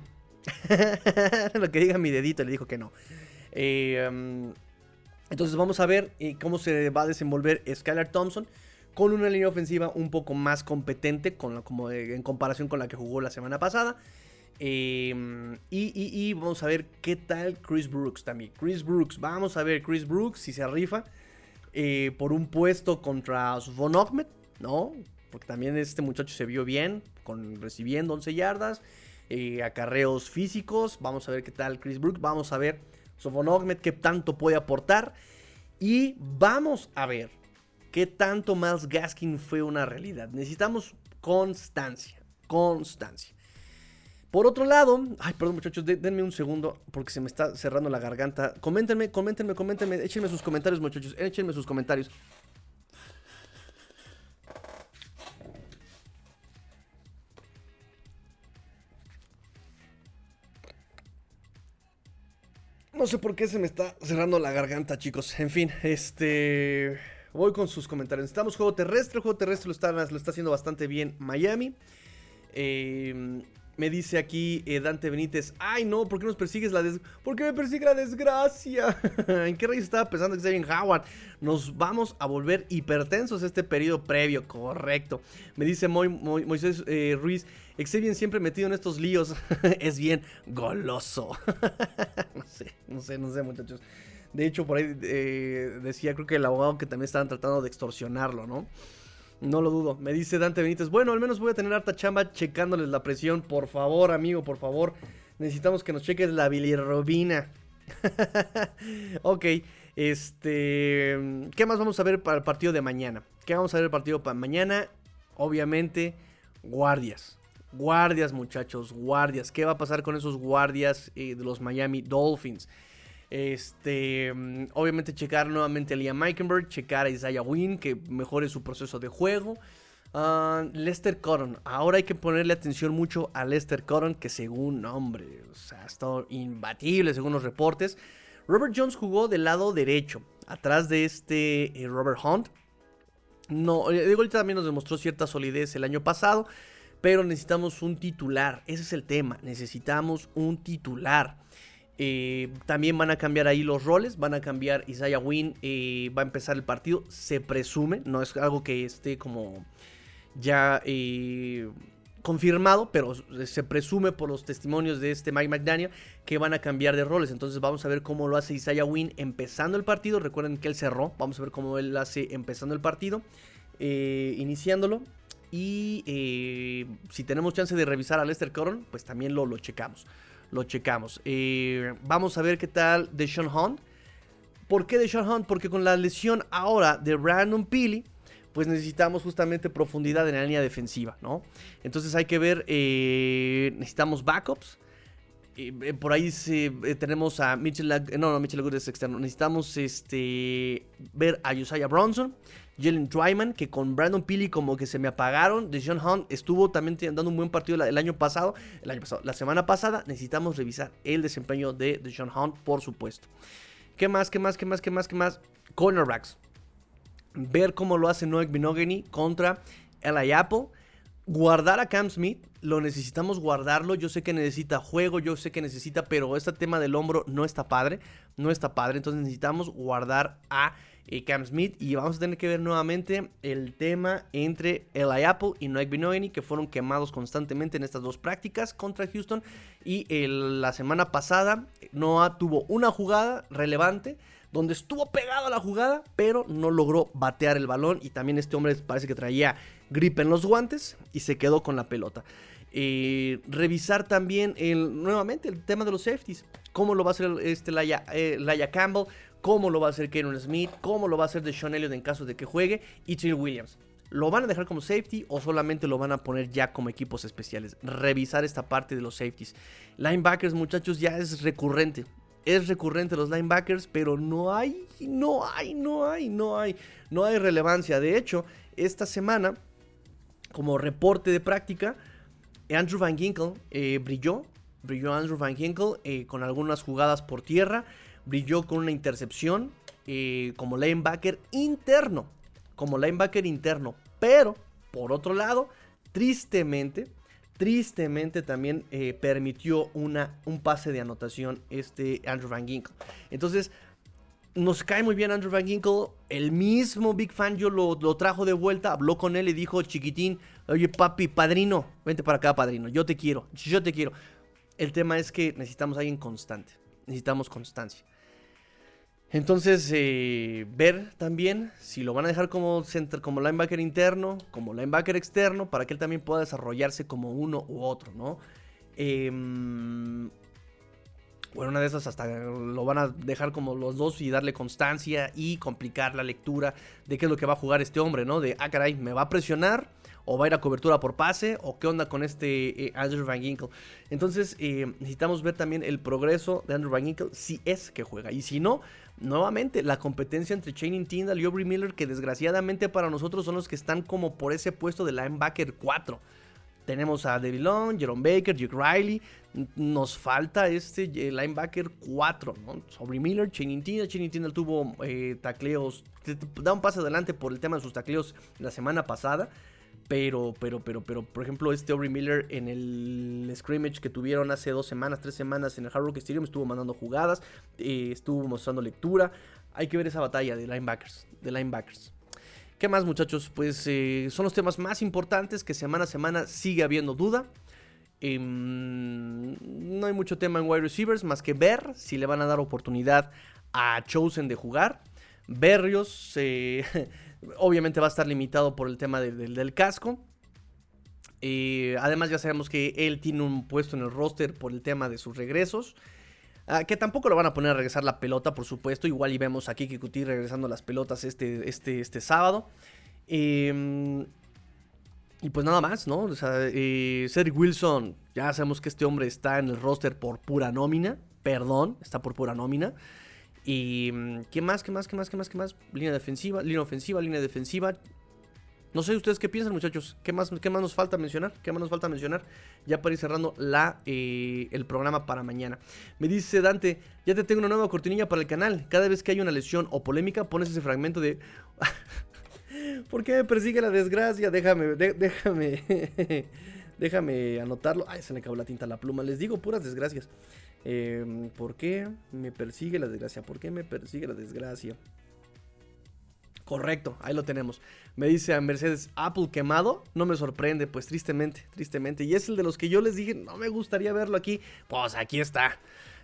lo que diga mi dedito, le dijo que no. Eh, um, entonces vamos a ver eh, cómo se va a desenvolver Skylar Thompson con una línea ofensiva un poco más competente con como en comparación con la que jugó la semana pasada. Em, y, vamos a ver qué tal Chris Brooks también. Chris Brooks, vamos a ver Chris Brooks si se rifa eh, por un puesto contra Von Ahmed, ¿no? Porque también este muchacho se vio bien con recibiendo 11 yardas, eh, acarreos físicos. Vamos a ver qué tal Chris Brooks. Vamos a ver Sofon Ogmet qué tanto puede aportar. Y vamos a ver qué tanto Miles Gaskin fue una realidad. Necesitamos constancia, constancia. Por otro lado, ay, perdón muchachos, denme un segundo porque se me está cerrando la garganta. Coméntenme, coméntenme, coméntenme, échenme sus comentarios muchachos, échenme sus comentarios. No sé por qué se me está cerrando la garganta, chicos. En fin, este. Voy con sus comentarios. Necesitamos juego terrestre. El juego terrestre lo está, haciendo bastante bien Miami. Eh, me dice aquí eh, Dante Benítez, ay no, ¿por qué nos persigues la des ¿Por qué me persigue la desgracia? ¿En qué rayos estaba pensando Xavier Howard? Nos vamos a volver hipertensos este periodo previo, correcto. Me dice Moisés eh, Ruiz, Xavier siempre metido en estos líos, es bien goloso. no sé, no sé, no sé muchachos. De hecho, por ahí eh, decía, creo que el abogado que también estaban tratando de extorsionarlo, ¿no? No lo dudo. Me dice Dante Benítez. Bueno, al menos voy a tener harta chamba checándoles la presión. Por favor, amigo, por favor. Necesitamos que nos cheques la bilirrubina. ok. Este. ¿Qué más vamos a ver para el partido de mañana? ¿Qué vamos a ver el partido para mañana? Obviamente, guardias. Guardias, muchachos, guardias. ¿Qué va a pasar con esos guardias eh, de los Miami Dolphins? Este, mm, obviamente checar nuevamente a Liam Meikenberg, checar a Isaiah Wynn, que mejore su proceso de juego. Ah, Lester Cotton, ahora hay que ponerle atención mucho a Lester Cotton, que según, hombre, ha estado imbatible según los reportes. Robert Jones jugó del lado derecho, atrás de este eh, Robert Hunt. No, eh, digo, ahorita también nos demostró cierta solidez el año pasado, pero necesitamos un titular, ese es el tema, necesitamos un titular. Eh, también van a cambiar ahí los roles, van a cambiar Isaiah Wynn, eh, va a empezar el partido, se presume, no es algo que esté como ya eh, confirmado, pero se presume por los testimonios de este Mike McDaniel que van a cambiar de roles. Entonces vamos a ver cómo lo hace Isaiah Wynn empezando el partido. Recuerden que él cerró, vamos a ver cómo él hace empezando el partido, iniciándolo. Y si tenemos chance de revisar a Lester Coron, pues también lo, lo checamos lo checamos. Eh, vamos a ver qué tal de Sean Hunt. ¿Por qué de Sean Hunt? Porque con la lesión ahora de Brandon Peely, pues necesitamos justamente profundidad en la línea defensiva, ¿no? Entonces hay que ver, eh, necesitamos backups. Eh, por ahí tenemos a Mitchell, no, no, Mitchell es externo. Necesitamos este, ver a Josiah Bronson. Jalen Dryman, que con Brandon Peely como que se me apagaron. Deshaun Hunt estuvo también dando un buen partido el año pasado. El año pasado, la semana pasada necesitamos revisar el desempeño de Deshaun Hunt, por supuesto. ¿Qué más? ¿Qué más? ¿Qué más? ¿Qué más? ¿Qué más? Cornerbacks. Ver cómo lo hace Noek Binogany contra Eli Apple. Guardar a Cam Smith, lo necesitamos guardarlo. Yo sé que necesita juego, yo sé que necesita, pero este tema del hombro no está padre. No está padre. Entonces necesitamos guardar a y Cam Smith. Y vamos a tener que ver nuevamente el tema entre Eli Apple y Noek Binoini, que fueron quemados constantemente en estas dos prácticas contra Houston. Y la semana pasada Noah tuvo una jugada relevante donde estuvo pegado a la jugada, pero no logró batear el balón. Y también este hombre parece que traía grip en los guantes y se quedó con la pelota. Eh, revisar también el, nuevamente el tema de los safeties. Cómo lo va a hacer este Laia, eh, Campbell cómo lo va a hacer Kieron Smith, cómo lo va a hacer Sean Elliott en caso de que juegue y Trill Williams. ¿Lo van a dejar como safety o solamente lo van a poner ya como equipos especiales? Revisar esta parte de los safeties. Linebackers, muchachos, ya es recurrente. Es recurrente los linebackers, pero no hay, no hay, no hay, no hay, no hay relevancia. De hecho, esta semana, como reporte de práctica, Andrew Van Ginkle eh, brilló. Brilló Andrew Van Ginkle eh, con algunas jugadas por tierra brilló con una intercepción eh, como linebacker interno. Como linebacker interno. Pero, por otro lado, tristemente, tristemente también eh, permitió una, un pase de anotación este Andrew Van Ginkle. Entonces, nos cae muy bien Andrew Van Ginkle. El mismo Big Fan yo lo, lo, trajo de vuelta, habló con él y dijo, chiquitín, oye papi, padrino, vente para acá, padrino, yo te quiero, yo te quiero. El tema es que necesitamos a alguien constante, necesitamos constancia. Entonces, eh, ver también si lo van a dejar como, center, como linebacker interno, como linebacker externo, para que él también pueda desarrollarse como uno u otro, ¿no? Em, bueno, una de esas hasta lo van a dejar como los dos y darle constancia y complicar la lectura de qué es lo que va a jugar este hombre, ¿no? De, ah, caray, me va a presionar o va a ir a cobertura por pase o qué onda con este eh, Andrew Van Ginkle. Entonces eh, necesitamos ver también el progreso de Andrew Van Ginkle si es que juega y si no, nuevamente la competencia entre Channing Tindall y Aubrey Miller que desgraciadamente para nosotros son los que están como por ese puesto de linebacker 4. Tenemos a David Long, Jerome Baker, Jake Riley. Nos falta este eh, linebacker 4, ¿no? Aubrey Miller, Channing Tindall. Channing Tindall tuvo tacleos, da un paso adelante por el tema de sus tacleos la semana pasada. Pero, pero, pero, pero, por ejemplo, este Aubrey Miller en el scrimmage que tuvieron hace dos semanas, tres semanas en el Hard Rock Stadium, estuvo mandando jugadas, eh, estuvo mostrando lectura. Hay que ver esa batalla de linebackers, de linebackers. ¿Qué más, muchachos? Pues eh, son los temas más importantes que semana a semana sigue habiendo duda. Em, no hay mucho tema en wide receivers más que ver si le van a dar oportunidad a Chosen de jugar. Berrios eh, Obviamente va a estar limitado por el tema del casco. además ya sabemos que él tiene un puesto en el roster por el tema de sus regresos. Ah, que tampoco lo van a poner a regresar la pelota, por supuesto. Igual y vemos a Kiki Kuti regresando las pelotas este, este, este sábado. Em, y pues nada más, ¿no? O eh, Cedric Wilson, ya sabemos que este hombre está en el roster por pura nómina. Perdón, está por pura nómina. Y mm, ¿qué más? ¿Qué más? ¿Qué más? ¿Qué más? ¿Qué más? Línea defensiva, línea ofensiva, línea defensiva. No sé ustedes qué piensan, muchachos. ¿Qué más, qué más nos falta mencionar? ¿Qué más nos falta mencionar? Ya para ir cerrando la, eh, el programa para mañana. Me dice Dante, ya te tengo una nueva cortinilla para el canal. Cada vez que hay una lesión o polémica, pones ese fragmento de... ¿Por qué me persigue la desgracia? Déjame, déjame, déjame anotarlo. Ay, se me acabó la tinta la pluma. Les digo puras desgracias. Em, ¿Por qué me persigue la desgracia? ¿Por qué me persigue la desgracia? Correcto, ahí lo tenemos. Me dice a Mercedes, Apple quemado. No me sorprende, pues tristemente, tristemente. Y es el de los que yo les dije, no me gustaría verlo aquí. Pues aquí está.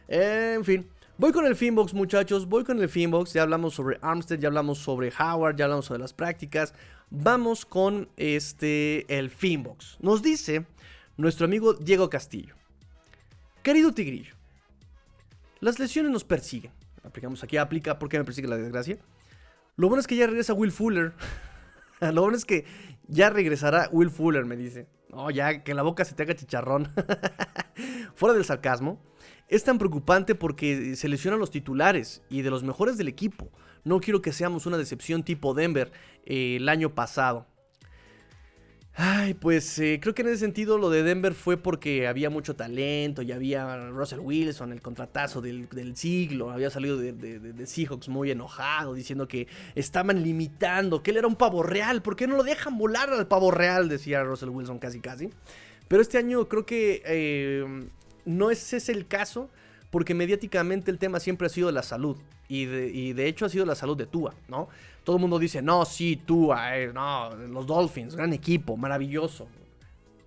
en fin, voy con el Finbox, muchachos. Voy con el Finbox. Ya hablamos sobre Armstead, ya hablamos sobre Howard, ya hablamos sobre las prácticas. Vamos con este, el Finbox. Nos dice nuestro amigo Diego Castillo. Querido Tigrillo, las lesiones nos persiguen. Aplicamos aquí, aplica porque me persigue la desgracia. Lo bueno es que ya regresa Will Fuller. Lo bueno es que ya regresará Will Fuller, me dice. No, ya que la boca se te haga chicharrón. Fuera del sarcasmo. Es tan preocupante porque se lesionan los titulares y de los mejores del equipo. No quiero que seamos una decepción tipo Denver eh, el año pasado. Ay, pues eh, creo que en ese sentido lo de Denver fue porque había mucho talento y había Russell Wilson, el contratazo del, siglo, había salido de, Seahawks muy enojado, diciendo que estaban limitando, que él era un pavo real, ¿por qué no lo dejan volar al pavo real? Decía Russell Wilson casi casi. Pero este año creo que eh, no es ese el caso, porque mediáticamente el tema siempre ha sido la salud, y de, y de hecho ha sido la salud de Tua, ¿no? Todo el mundo dice, no, sí, Tua, no, los Dolphins, gran equipo, maravilloso.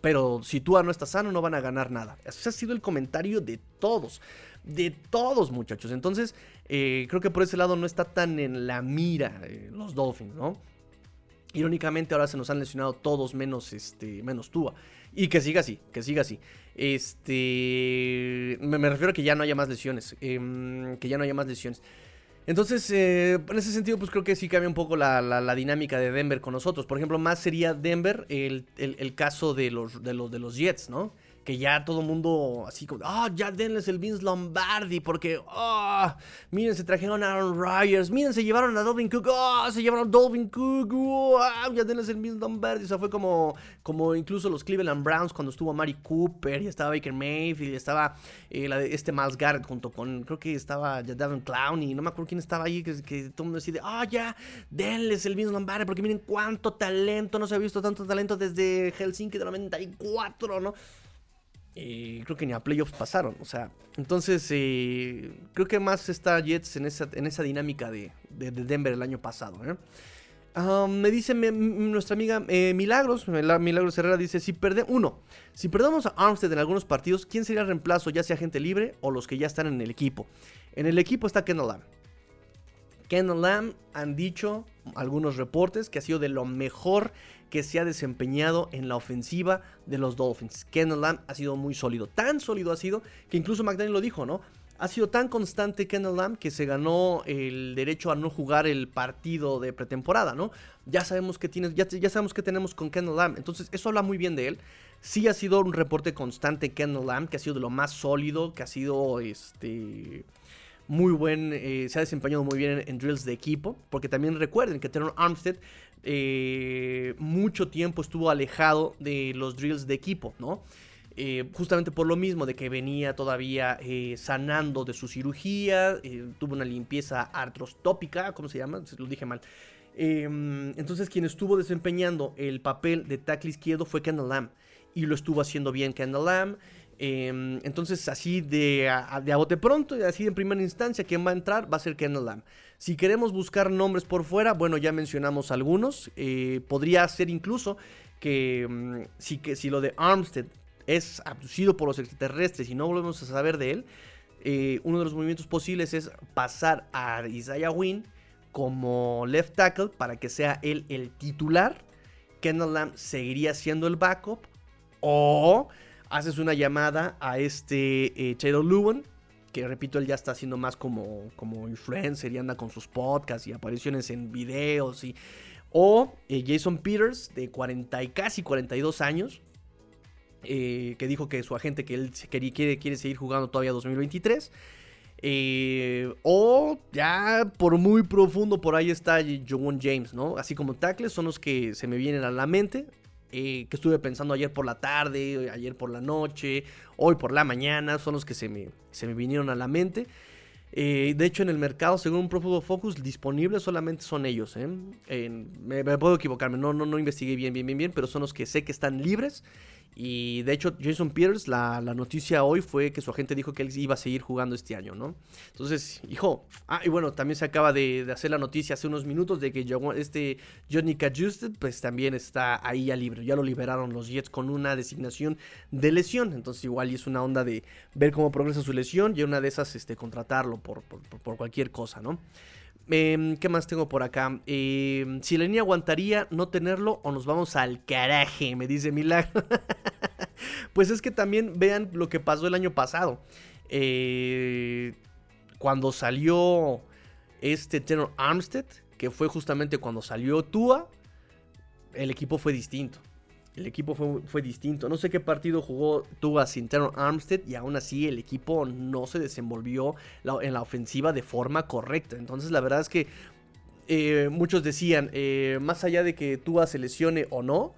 Pero si Tua no está sano, no van a ganar nada. Ese ha sido el comentario de todos. De todos, muchachos. Entonces, eh, creo que por ese lado no está tan en la mira eh, los Dolphins, ¿no? Irónicamente, ahora se nos han lesionado todos menos, este, menos Tua. Y que siga así, que siga así. Este. Me, refiero a que ya no haya más lesiones. Em, que ya no haya más lesiones. Entonces, eh, en ese sentido, pues creo que sí cambia un poco la, dinámica de Denver con nosotros. Por ejemplo, más sería Denver el, el caso de los, de, los, de los Jets, ¿no? Que ya todo mundo así como, ah, ya denles el Vince Lombardi, porque, ah, miren, se trajeron a Aaron Rodgers, miren, se llevaron a Dolvin Cook, ah, se llevaron a Dolvin Cook, ah, ya denles el Vince Lombardi, o sea, fue como, como incluso los Cleveland Browns cuando estuvo Mari Cooper, y estaba Baker Mayfield, y estaba eh, este Miles Garrett junto con, creo que estaba ya Devin Clowney, no me acuerdo quién estaba ahí, que, todo el mundo decide, ah, ya, denles el Vince Lombardi, porque miren cuánto talento, no se ha visto tanto talento desde Helsinki de 94, ¿no? Eh, creo que ni a playoffs pasaron. O sea, entonces eh, creo que más está Jets en esa, en esa dinámica de, Denver el año pasado. ¿eh? me dice nuestra amiga Milagros, Milagros Herrera dice, si perdemos, uno, si perdemos a Armstead en algunos partidos, ¿quién sería el reemplazo? Ya sea gente libre o los que ya están en el equipo. En el equipo está Kendall Kendall Lamb han dicho algunos reportes que ha sido de lo mejor que se ha desempeñado en la ofensiva de los Dolphins. Kendall Lamb ha sido muy sólido, tan sólido ha sido que incluso McDaniel lo dijo, ¿no? Ha sido tan constante Kendall Lamb que se ganó el derecho a no jugar el partido de pretemporada, ¿no? Ya sabemos que tienes, ya, sabemos que tenemos con Kendall Lamb, entonces eso habla muy bien de él. Sí ha sido un reporte constante Kendall Lamb, que ha sido de lo más sólido, que ha sido este muy buen, eh, se ha desempeñado muy bien en, drills de equipo, porque también recuerden que Teron Armstead eh, mucho tiempo estuvo alejado de los drills de equipo, ¿no? Eh, justamente por lo mismo de que venía todavía sanando de su cirugía, tuvo una limpieza artrostópica, ¿cómo se llama? Lo dije mal. Em, entonces quien estuvo desempeñando el papel de tackle izquierdo fue Kendall Lamb y lo estuvo haciendo bien Kendall Lamb. Em, entonces, así de a, de bote pronto, así en primera instancia, quien va a entrar va a ser Kendall Lamb. Si queremos buscar nombres por fuera, bueno, ya mencionamos algunos. Eh, podría ser incluso que, mm, si, que si lo de Armstead es abducido por los extraterrestres y no volvemos a saber de él, eh, uno de los movimientos posibles es pasar a Isaiah Wynn como left tackle para que sea él el titular. Kendall Lamb seguiría siendo el backup. O haces una llamada a este eh, Taylor Lewin, que repito, él ya está haciendo más como, como influencer y anda con sus podcasts y apariciones en videos. Y, o eh, Jason Peters, de 40 y casi 42 años, eh, que dijo que su agente que él quiere, quiere, quiere seguir jugando todavía 2023. o ya por muy profundo por ahí está John James, ¿no? Así como tackles son los que se me vienen a la mente. Eh, que estuve pensando ayer por la tarde, ayer por la noche, hoy por la mañana, son los que se me, se me vinieron a la mente. Eh, de hecho, en el mercado, según Pro Focus, disponibles solamente son ellos. ¿eh? me, me, puedo equivocarme, no, no, no investigué bien, bien, bien, bien, pero son los que sé que están libres y de hecho, Jason Peters, la, noticia hoy fue que su agente dijo que él iba a seguir jugando este año, ¿no? Entonces, hijo, ah, y bueno, también se acaba de, hacer la noticia hace unos minutos de que este Johnny Cajusted, pues también está ahí ya libre. Ya lo liberaron los Jets con una designación de lesión. Entonces, igual y es una onda de ver cómo progresa su lesión y una de esas, este, contratarlo por, por cualquier cosa, ¿no? Em, ¿Qué más tengo por acá? Em, si línea aguantaría no tenerlo o nos vamos al caraje, me dice Milagro. pues es que también vean lo que pasó el año pasado. Eh, cuando salió este Tenor Armstead, que fue justamente cuando salió Tua, el equipo fue distinto el equipo fue, distinto. No sé qué partido jugó Tua sin Teron Armstead y aún así el equipo no se desenvolvió en la ofensiva de forma correcta. Entonces la verdad es que eh, muchos decían, eh, más allá de que Tua se lesione o no,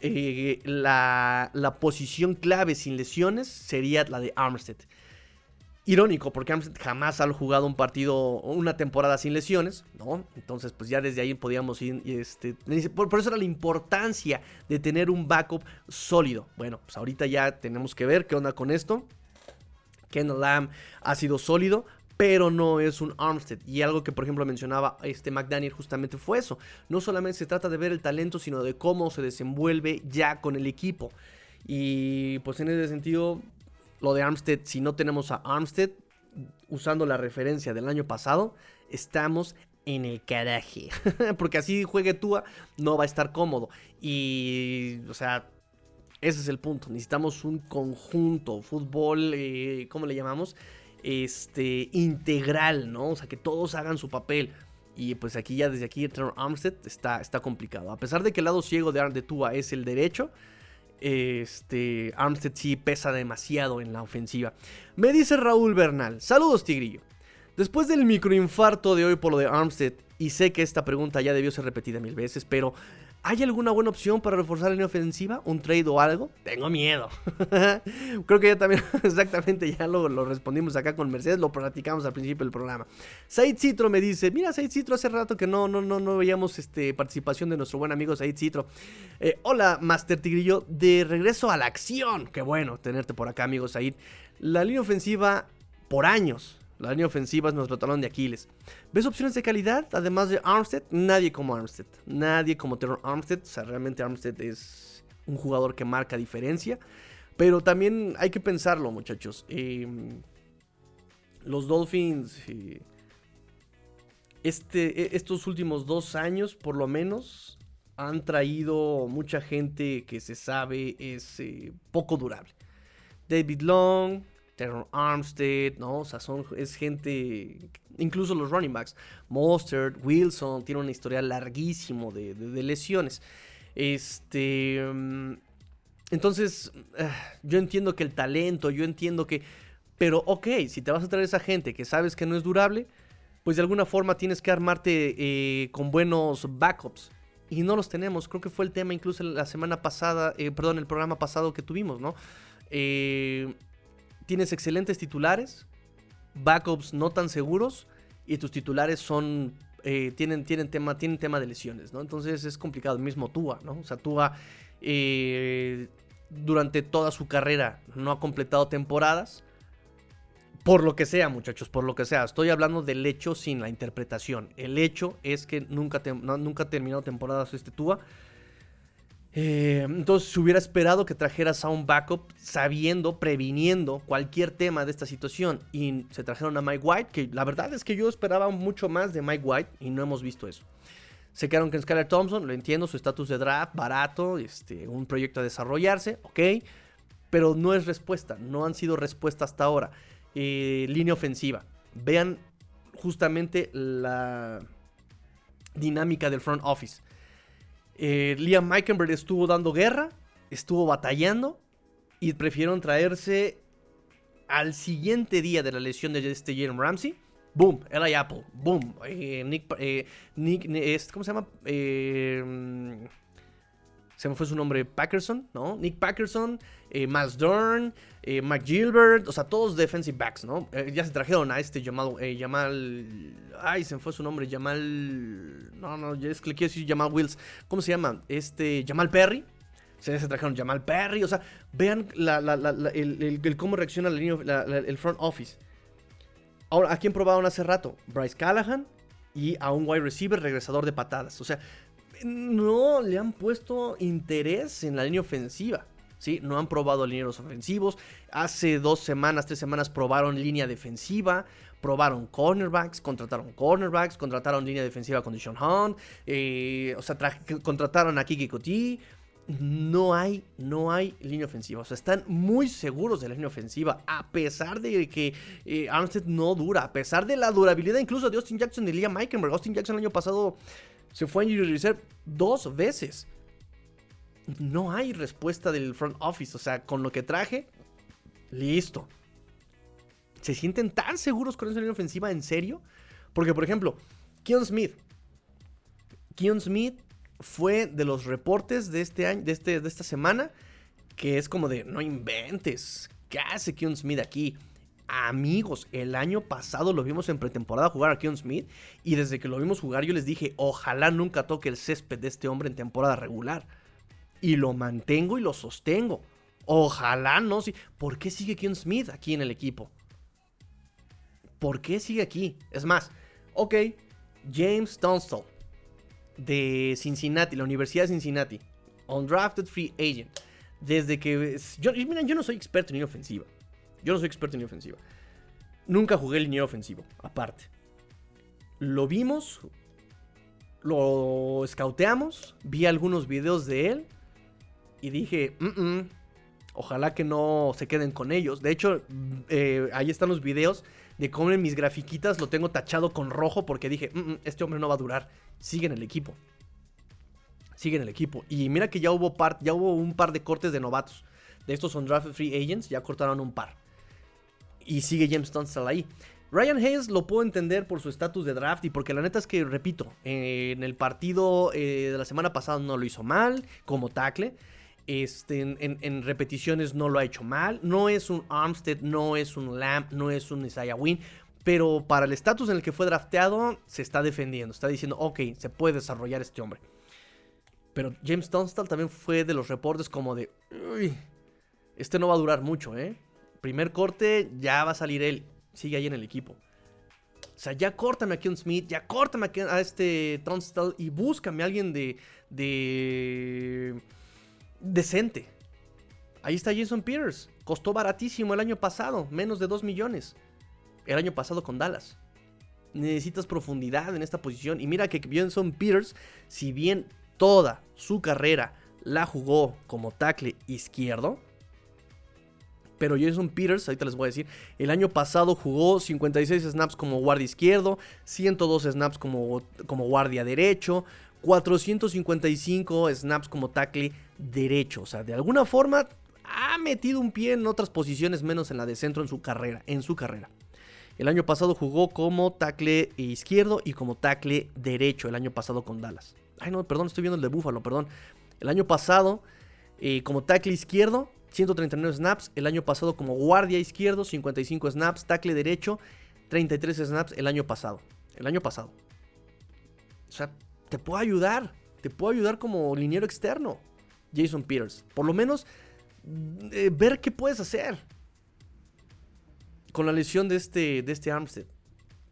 eh, la, la posición clave sin lesiones sería la de Armstead irónico porque jamás ha jugado un partido, una temporada sin lesiones, ¿no? Entonces, pues ya desde ahí podíamos ir, este, por, eso era la importancia de tener un backup sólido. Bueno, pues ahorita ya tenemos que ver qué onda con esto. Ken Lamb ha sido sólido, pero no es un Armstead. Y algo que, por ejemplo, mencionaba este McDaniel justamente fue eso. No solamente se trata de ver el talento, sino de cómo se desenvuelve ya con el equipo. Y pues en ese sentido, lo de Armstead, si no tenemos a Armstead, usando la referencia del año pasado, estamos en el caraje. Porque así juegue Tua, no va a estar cómodo. Y, o sea, ese es el punto. Necesitamos un conjunto, fútbol, eh, ¿cómo le llamamos? Este, integral, ¿no? O sea, que todos hagan su papel. Y pues aquí ya desde aquí, Armstead está, está complicado. A pesar de que el lado ciego de, de Tua es el derecho, este, Armstead sí pesa demasiado en la ofensiva. Me dice Raúl Bernal. Saludos, Tigrillo. Después del microinfarto de hoy por lo de Armstead, y sé que esta pregunta ya debió ser repetida mil veces, pero ¿Hay alguna buena opción para reforzar la línea ofensiva? ¿Un trade o algo? Tengo miedo. Creo que ya también, exactamente, ya lo, respondimos acá con Mercedes, lo platicamos al principio del programa. Said Citro me dice, mira Said Citro, hace rato que no, no, no, no veíamos este, participación de nuestro buen amigo Said Citro. Eh, hola, Master Tigrillo, de regreso a la acción. Qué bueno tenerte por acá, amigo Said. La línea ofensiva, por años, la línea ofensiva es nuestro de Aquiles. ¿Ves opciones de calidad? Además de Armstead, nadie como Armstead. Nadie como Terror Armstead. O sea, realmente Armstead es un jugador que marca diferencia. Pero también hay que pensarlo, muchachos. Em, los Dolphins. Eh, este, e, estos últimos dos años, por lo menos, han traído mucha gente que se sabe es eh, poco durable. David Long, Terron Armstead, ¿no? O sea, son, es gente, incluso los running backs, Mostert, Wilson, tiene una historia larguísimo de, lesiones. Este, mm, entonces, ah, yo entiendo que el talento, yo entiendo que, pero ok, si te vas a traer esa gente que sabes que no es durable, pues de alguna forma tienes que armarte eh, con buenos backups. Y no los tenemos. Creo que fue el tema incluso la semana pasada, eh, perdón, el programa pasado que tuvimos, ¿no? Eh, tienes excelentes titulares, backups no tan seguros y tus titulares son eh, tienen, tema, tienen tema de lesiones, ¿no? Entonces es complicado. El mismo Tua, ¿no? O sea, Tua eh, durante toda su carrera no ha completado temporadas. Por lo que sea, muchachos, por lo que sea. Estoy hablando del hecho sin la interpretación. El hecho es que nunca, nunca ha terminado temporadas este Tua. Eh, entonces hubiera esperado que trajeras a un backup sabiendo, previniendo cualquier tema de esta situación. Y se trajeron a Mike White, que la verdad es que yo esperaba mucho más de Mike White y no hemos visto eso. Se quedaron con Skyler Thompson, lo entiendo, su estatus de draft, barato, este, un proyecto a desarrollarse, ok. Pero no es respuesta, no han sido respuesta hasta ahora. Eh, línea ofensiva. Vean justamente la dinámica del front office eh, Liam Meikenberg estuvo dando guerra, estuvo batallando y prefirieron traerse al siguiente día de la lesión de este Jalen Ramsey. Boom, Eli Apple, boom. Eh, Nick, eh, Nick, ¿cómo se llama? Se me fue su nombre, Packerson, ¿no? Nick Packerson, Miles Dern, Mike Gilbert, o sea, todos defensive backs, ¿no? ya se trajeron a este Jamal, Jamal, ay, se me fue su nombre, Jamal, no, no, es que le quiero decir Jamal Wills, ¿cómo se llama? Este, Jamal Perry, se, se trajeron Jamal Perry, o sea, vean el, cómo reacciona el front office. Ahora, ¿a quién probaron hace rato? Bryce Callahan y a un wide receiver regresador de patadas, o sea, no le han puesto interés en la línea ofensiva. ¿sí? No han probado linieros ofensivos. Hace dos semanas, tres semanas probaron línea defensiva. Probaron cornerbacks, contrataron cornerbacks, contrataron línea defensiva con Deshaun Hunt. Eh, o sea, contrataron a Kiki Coti. No hay, no hay línea ofensiva. O sea, están muy seguros de la línea ofensiva. A pesar de que eh, Armstead no dura. A pesar de la durabilidad incluso de Austin Jackson y Liam Meikenberg. Austin Jackson el año pasado se fue a Injury Reserve dos veces. No hay respuesta del front office. O sea, con lo que traje, listo. ¿Se sienten tan seguros con esa línea ofensiva en serio? Porque, por ejemplo, Keon Smith. Keon Smith fue de los reportes de este año, de, este, de esta semana, que es como de, no inventes, ¿qué hace Keon Smith aquí? Amigos, el año pasado lo vimos en pretemporada jugar a Keon Smith y desde que lo vimos jugar yo les dije, ojalá nunca toque el césped de este hombre en temporada regular. Y lo mantengo y lo sostengo. Ojalá no, sí. ¿Por qué sigue Keon Smith aquí en el equipo? ¿Por qué sigue aquí? Es más, ok, James Tunstall de Cincinnati, la Universidad de Cincinnati, undrafted free agent. Desde que. Yo, miren, yo no soy experto en ofensiva. Yo no soy experto en ofensiva. Nunca jugué línea ofensivo, aparte. Lo vimos, lo scouteamos, vi algunos videos de él y dije, ojalá que no se queden con ellos. De hecho, eh, ahí están los videos de cómo en mis grafiquitas lo tengo tachado con rojo porque dije, este hombre no va a durar. Sigue en el equipo. Sigue en el equipo. Y mira que ya hubo, ya hubo un par de cortes de novatos. De estos son draft free agents, ya cortaron un par y sigue James Tunstall ahí. Ryan Hayes lo puedo entender por su estatus de draft y porque la neta es que, repito, en el partido eh, de la semana pasada no lo hizo mal como tackle. Este, en, repeticiones no lo ha hecho mal. No es un Armstead, no es un Lamp, no es un Isaiah Wynn. Pero para el estatus en el que fue drafteado, se está defendiendo. Está diciendo, ok, se puede desarrollar este hombre. Pero James Tunstall también fue de los reportes como de, uy, este no va a durar mucho, ¿eh? Primer corte, ya va a salir él. Sigue ahí en el equipo. O sea, ya córtame a Keon Smith, ya córtame a, este Tunstall y búscame a alguien de, de. decente. Ahí está Jason Peters. Costó baratísimo el año pasado, menos de 2 millones. El año pasado con Dallas. necesitas profundidad en esta posición. Y mira que Benson Peters, si bien toda su carrera la jugó como tackle izquierdo, pero Jason Peters, ahorita les voy a decir, el año pasado jugó 56 snaps como guardia izquierdo, 102 snaps como, como guardia derecho, 455 snaps como tackle derecho. O sea, de alguna forma ha metido un pie en otras posiciones menos en la de centro en su carrera, en su carrera. El año pasado jugó como tackle izquierdo y como tackle derecho el año pasado con Dallas. Ay, no, perdón, estoy viendo el de Búfalo, perdón. El año pasado eh, como tackle izquierdo 139 snaps. El año pasado como guardia izquierdo, 55 snaps. Tackle derecho, 33 snaps el año pasado. El año pasado. O sea, te puedo ayudar. Te puedo ayudar como liniero externo. Jason Peters. Por lo menos eh, ver qué puedes hacer. Con la lesión de este, de este Armstead.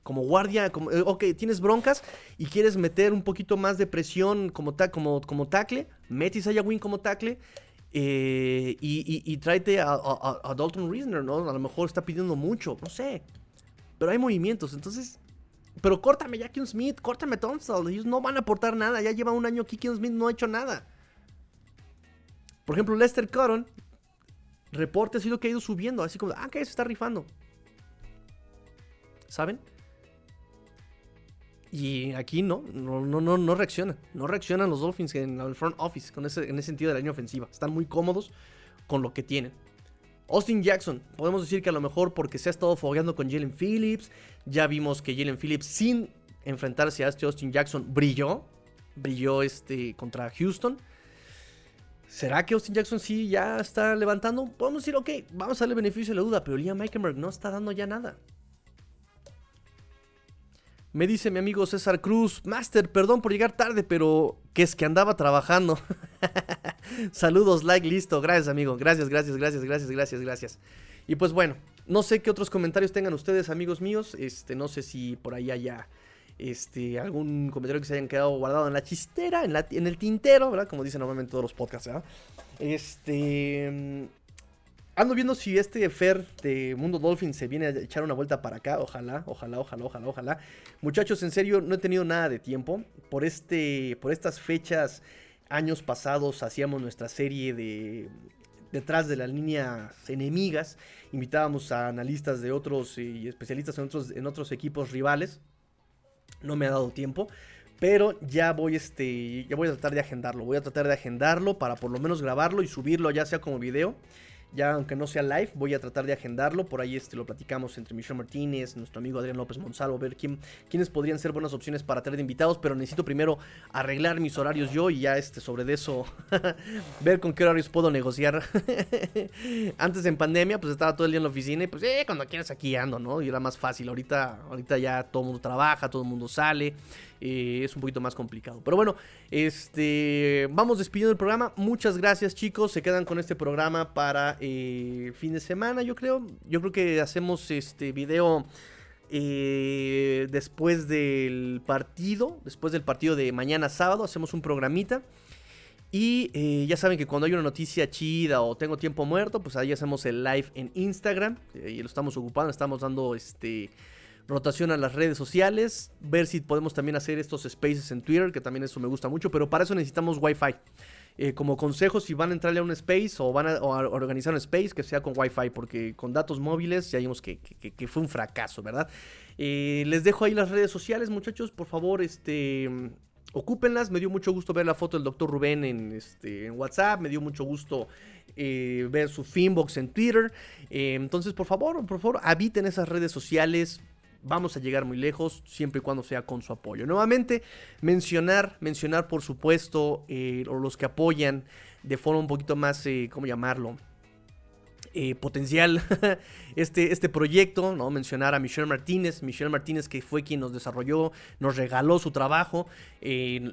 Como guardia, como, eh, ok, tienes broncas y quieres meter un poquito más de presión como, como, como tackle. Metis a Win como tackle eh, y, y, tráete a, Dalton Reisner, ¿no? A lo mejor está pidiendo mucho, no sé. Pero hay movimientos, entonces. Pero córtame Jackie Smith, córtame Thompson. Ellos no van a aportar nada. Ya lleva un año Kikin Smith, no ha hecho nada. Por ejemplo, Lester Cotton. Reporte ha sido que ha ido subiendo. Así como, ah, que se está rifando. ¿Saben? Y aquí no, no, no, no, reaccionan. No reaccionan los Dolphins en el front office con ese, en ese sentido de la línea ofensiva. Están muy cómodos con lo que tienen. Austin Jackson, podemos decir que a lo mejor porque se ha estado fogueando con Jalen Phillips. Ya vimos que Jalen Phillips, sin enfrentarse a este Austin Jackson, brilló. Brilló este contra Houston. ¿Será que Austin Jackson sí ya está levantando? Podemos decir, ok, vamos a darle beneficio de la duda, pero Liam Eikenberg no está dando ya nada. Me dice mi amigo César Cruz, Master, perdón por llegar tarde, pero que es que andaba trabajando. Saludos, like, listo. Gracias, amigo. Gracias, gracias, gracias, gracias, gracias, gracias. Y pues bueno, no sé qué otros comentarios tengan ustedes, amigos míos. Este, no sé si por ahí haya este, algún comentario que se hayan quedado guardado en la chistera, en, la, en el tintero, ¿verdad? Como dicen normalmente todos los podcasts, ¿verdad? Este. Ando viendo si este Fer de Mundo Dolphin se viene a echar una vuelta para acá. Ojalá, ojalá, ojalá, ojalá, ojalá. Muchachos, en serio, no he tenido nada de tiempo. Por, este, por estas fechas, años pasados, hacíamos nuestra serie de detrás de las líneas enemigas. Invitábamos a analistas de otros eh, y especialistas en otros, en otros equipos rivales. No me ha dado tiempo. Pero ya voy, este, ya voy a tratar de agendarlo. Voy a tratar de agendarlo para por lo menos grabarlo y subirlo ya sea como video. Ya aunque no sea live, voy a tratar de agendarlo. Por ahí este, lo platicamos entre Michelle Martínez, nuestro amigo Adrián López Monsalvo, ver quién, quiénes podrían ser buenas opciones para tener de invitados. Pero necesito primero arreglar mis horarios yo y ya este, sobre eso ver con qué horarios puedo negociar. Antes en pandemia, pues estaba todo el día en la oficina y pues eh, cuando quieras aquí ando, ¿no? Y era más fácil. Ahorita, ahorita ya todo el mundo trabaja, todo el mundo sale. Eh, es un poquito más complicado. Pero bueno, este, vamos despidiendo el programa. Muchas gracias chicos. Se quedan con este programa para eh, fin de semana, yo creo. Yo creo que hacemos este video eh, después del partido. Después del partido de mañana sábado. Hacemos un programita. Y ya saben que cuando hay una noticia chida o tengo tiempo muerto, pues ahí hacemos el live en Instagram. y lo estamos ocupando, estamos dando este rotación a las redes sociales, ver si podemos también hacer estos spaces en Twitter, que también eso me gusta mucho, pero para eso necesitamos Wi-Fi. Eh, como consejo, si van a entrarle a un space o van a, organizar un space, que sea con Wi-Fi, porque con datos móviles ya vimos que, fue un fracaso, ¿verdad? Eh, les dejo ahí las redes sociales, muchachos, por favor, este... Ocúpenlas, me dio mucho gusto ver la foto del doctor Rubén en, este, WhatsApp, me dio mucho gusto eh, ver su Finbox en Twitter. entonces, por favor, por favor, habiten esas redes sociales, vamos a llegar muy lejos siempre y cuando sea con su apoyo. Nuevamente, mencionar, mencionar por supuesto, eh, los que apoyan de forma un poquito más, eh, ¿cómo llamarlo? Eh, potencial este, este proyecto, ¿no? Mencionar a Michelle Martínez, Michelle Martínez que fue quien nos desarrolló, nos regaló su trabajo,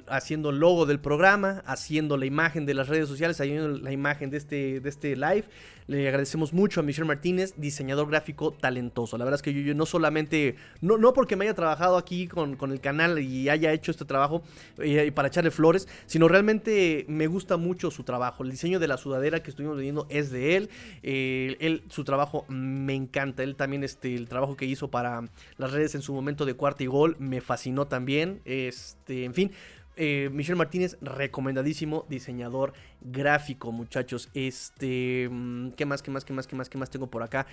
haciendo el logo del programa, haciendo la imagen de las redes sociales, haciendo la imagen de este, de este live. Le agradecemos mucho a Michelle Martínez, diseñador gráfico talentoso. La verdad es que yo, no solamente, no, no porque me haya trabajado aquí con, el canal y haya hecho este trabajo eh, para echarle flores, sino realmente me gusta mucho su trabajo. El diseño de la sudadera que estuvimos viendo es de él. Eh, él, su trabajo me encanta. Él también, este, el trabajo que hizo para las redes en su momento de cuarto y gol, me fascinó también. Este, en fin, eh, Michelle Martínez, recomendadísimo diseñador gráfico, muchachos. Este, mm, ¿qué más, qué más, qué más, qué más, qué más tengo por acá?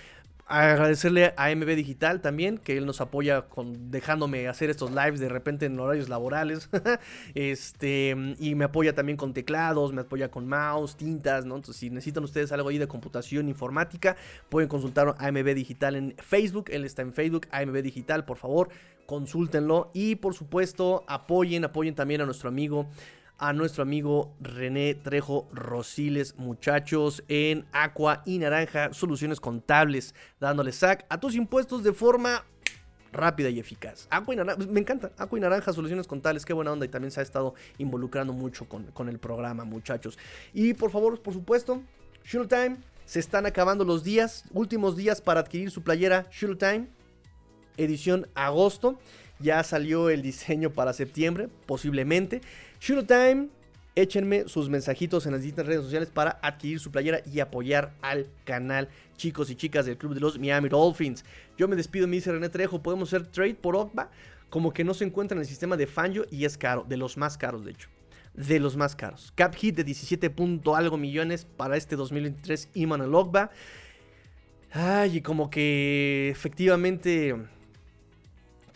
Agradecerle a MB Digital también, que él nos apoya con dejándome hacer estos lives de repente en horarios laborales. este, y me apoya también con teclados, me apoya con mouse, tintas, ¿no? Entonces, si necesitan ustedes algo ahí de computación informática, pueden consultar a MB Digital en Facebook. Él está en Facebook, AMB Digital, por favor consúltenlo y por supuesto apoyen, apoyen también a nuestro amigo a nuestro amigo René Trejo Rosiles, muchachos, en Aqua y Naranja, soluciones contables, dándole sac a tus impuestos de forma rápida y eficaz. Aqua y Naranja, me encanta, Aqua y Naranja, soluciones contables, qué buena onda y también se ha estado involucrando mucho con, con el programa, muchachos. Y por favor, por supuesto, Time se están acabando los días, últimos días para adquirir su playera Time edición agosto. Ya salió el diseño para septiembre, posiblemente. Time, échenme sus mensajitos en las distintas redes sociales para adquirir su playera y apoyar al canal, chicos y chicas del Club de los Miami Dolphins. Yo me despido, me dice René Trejo, podemos hacer trade por Ogba, como que no se encuentra en el sistema de Fangio y es caro, de los más caros de hecho. De los más caros. Cap hit de 17 punto algo millones para este 2023 Iman Ogba. Ay, y como que efectivamente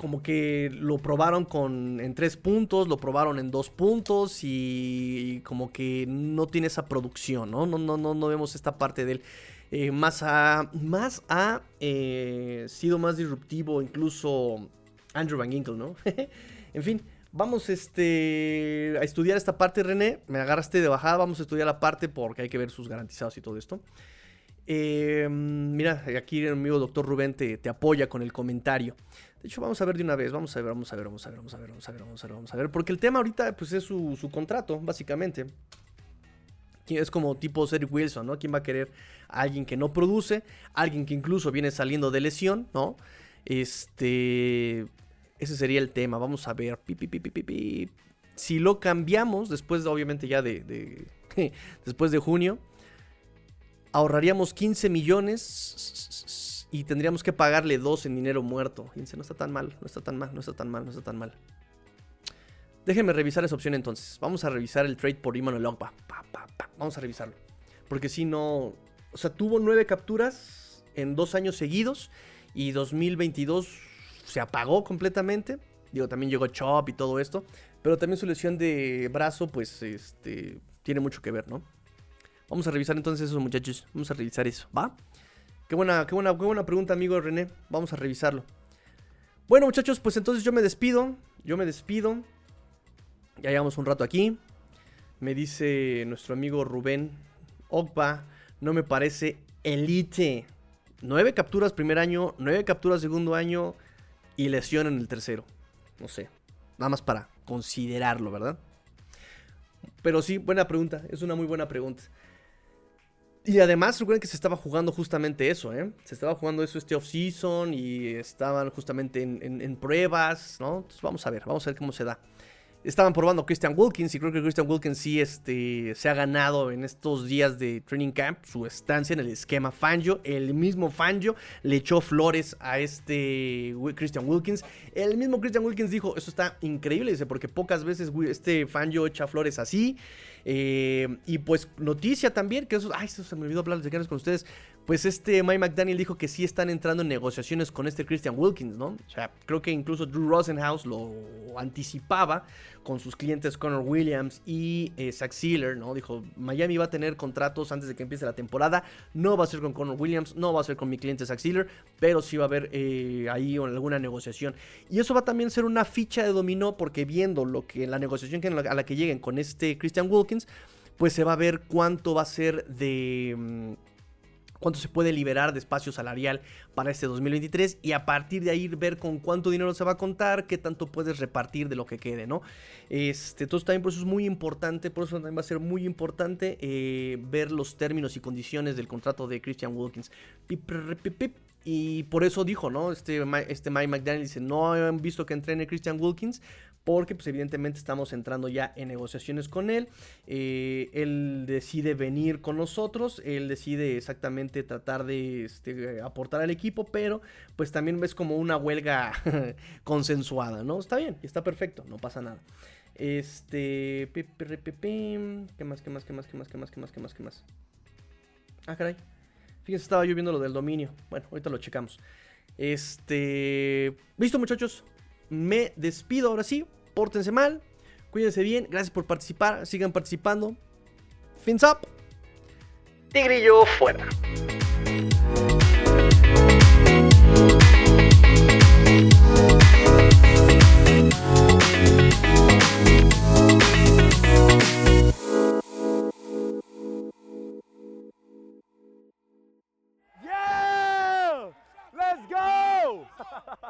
como que lo probaron con en tres puntos, lo probaron en dos puntos y, como que no tiene esa producción, ¿no? No, no, no, vemos esta parte de él. Eh, más a, más ha eh, sido más disruptivo incluso Andrew Van Ginkle, ¿no? en fin, vamos este, a estudiar esta parte, René. Me agarraste de bajada, vamos a estudiar la parte porque hay que ver sus garantizados y todo esto. Eh, mira, aquí el amigo doctor Rubén te apoya con el comentario. De hecho, vamos a ver de una vez, vamos a ver, vamos a ver, vamos a ver, vamos a ver, vamos a ver, vamos a ver, vamos a ver, porque el tema ahorita pues es su, contrato, básicamente. Es como tipo Cedric Wilson, ¿no? ¿Quién va a querer a alguien que no produce? Alguien que incluso viene saliendo de lesión, ¿no? Este... Ese sería el tema, vamos a ver. si lo cambiamos, después obviamente ya de después de junio, ahorraríamos 15 millones y tendríamos que pagarle dos en dinero muerto. Fíjense, no está tan mal, no está tan mal, no está tan mal, no está tan mal. Déjenme revisar esa opción entonces. Vamos a revisar el trade por Iman Logba. Vamos a revisarlo. Porque si no. O sea, tuvo nueve capturas en dos años seguidos. Y 2022 se apagó completamente. Digo, también llegó Chop y todo esto. Pero también su lesión de brazo, pues, este. Tiene mucho que ver, ¿no? Vamos a revisar entonces eso, muchachos. Vamos a revisar eso, ¿va? Qué buena, qué buena, qué buena pregunta, amigo René. Vamos a revisarlo. Bueno, muchachos, pues entonces yo me despido. Yo me despido. Ya llevamos un rato aquí. Me dice nuestro amigo Rubén Ogba. No me parece elite. Nueve capturas primer año, nueve capturas segundo año y lesión en el tercero. No sé. Nada más para considerarlo, ¿verdad? Pero sí, buena pregunta. Es una muy buena pregunta. Y además, recuerden que se estaba jugando justamente eso, ¿eh? Se estaba jugando eso este off-season y estaban justamente en, pruebas, ¿no? Entonces vamos a ver, vamos a ver cómo se da. Estaban probando Christian Wilkins y creo que Christian Wilkins sí este, se ha ganado en estos días de training camp su estancia en el esquema Fangio. El mismo Fangio le echó flores a este Christian Wilkins. El mismo Christian Wilkins dijo, eso está increíble, dice, porque pocas veces este Fangio echa flores así. Eh, y pues noticia también, que eso, ay, se me olvidó hablar de con ustedes. Pues este Mike McDaniel dijo que sí están entrando en negociaciones con este Christian Wilkins, ¿no? O sea, creo que incluso Drew Rosenhaus lo anticipaba con sus clientes Connor Williams y eh, Zach Sealer, ¿no? Dijo, Miami va a tener contratos antes de que empiece la temporada. No va a ser con Connor Williams, no va a ser con mi cliente Zach Sealer, pero sí va a haber eh, ahí alguna negociación. Y eso va a también ser una ficha de dominó porque viendo lo que la negociación a la que lleguen con este Christian Wilkins, pues se va a ver cuánto va a ser de... Cuánto se puede liberar de espacio salarial para este 2023 y a partir de ahí ver con cuánto dinero se va a contar, qué tanto puedes repartir de lo que quede, ¿no? Este, entonces también por eso es muy importante, por eso también va a ser muy importante eh, ver los términos y condiciones del contrato de Christian Wilkins. Y por eso dijo, ¿no? Este, este Mike McDaniel dice, no han visto que entrene Christian Wilkins, porque pues evidentemente estamos entrando ya en negociaciones con él. Eh, él decide venir con nosotros, él decide exactamente tratar de este, aportar al equipo, pero pues también ves como una huelga consensuada, ¿no? Está bien, está perfecto, no pasa nada. Este... ¿Qué más, qué más, qué más, qué más, qué más, qué más, qué más, qué más? Ah, caray. Fíjense, estaba yo viendo lo del dominio. Bueno, ahorita lo checamos. Este... Listo, muchachos. Me despido ahora sí. Pórtense mal. Cuídense bien. Gracias por participar. Sigan participando. Fins up. Tigrillo fuera.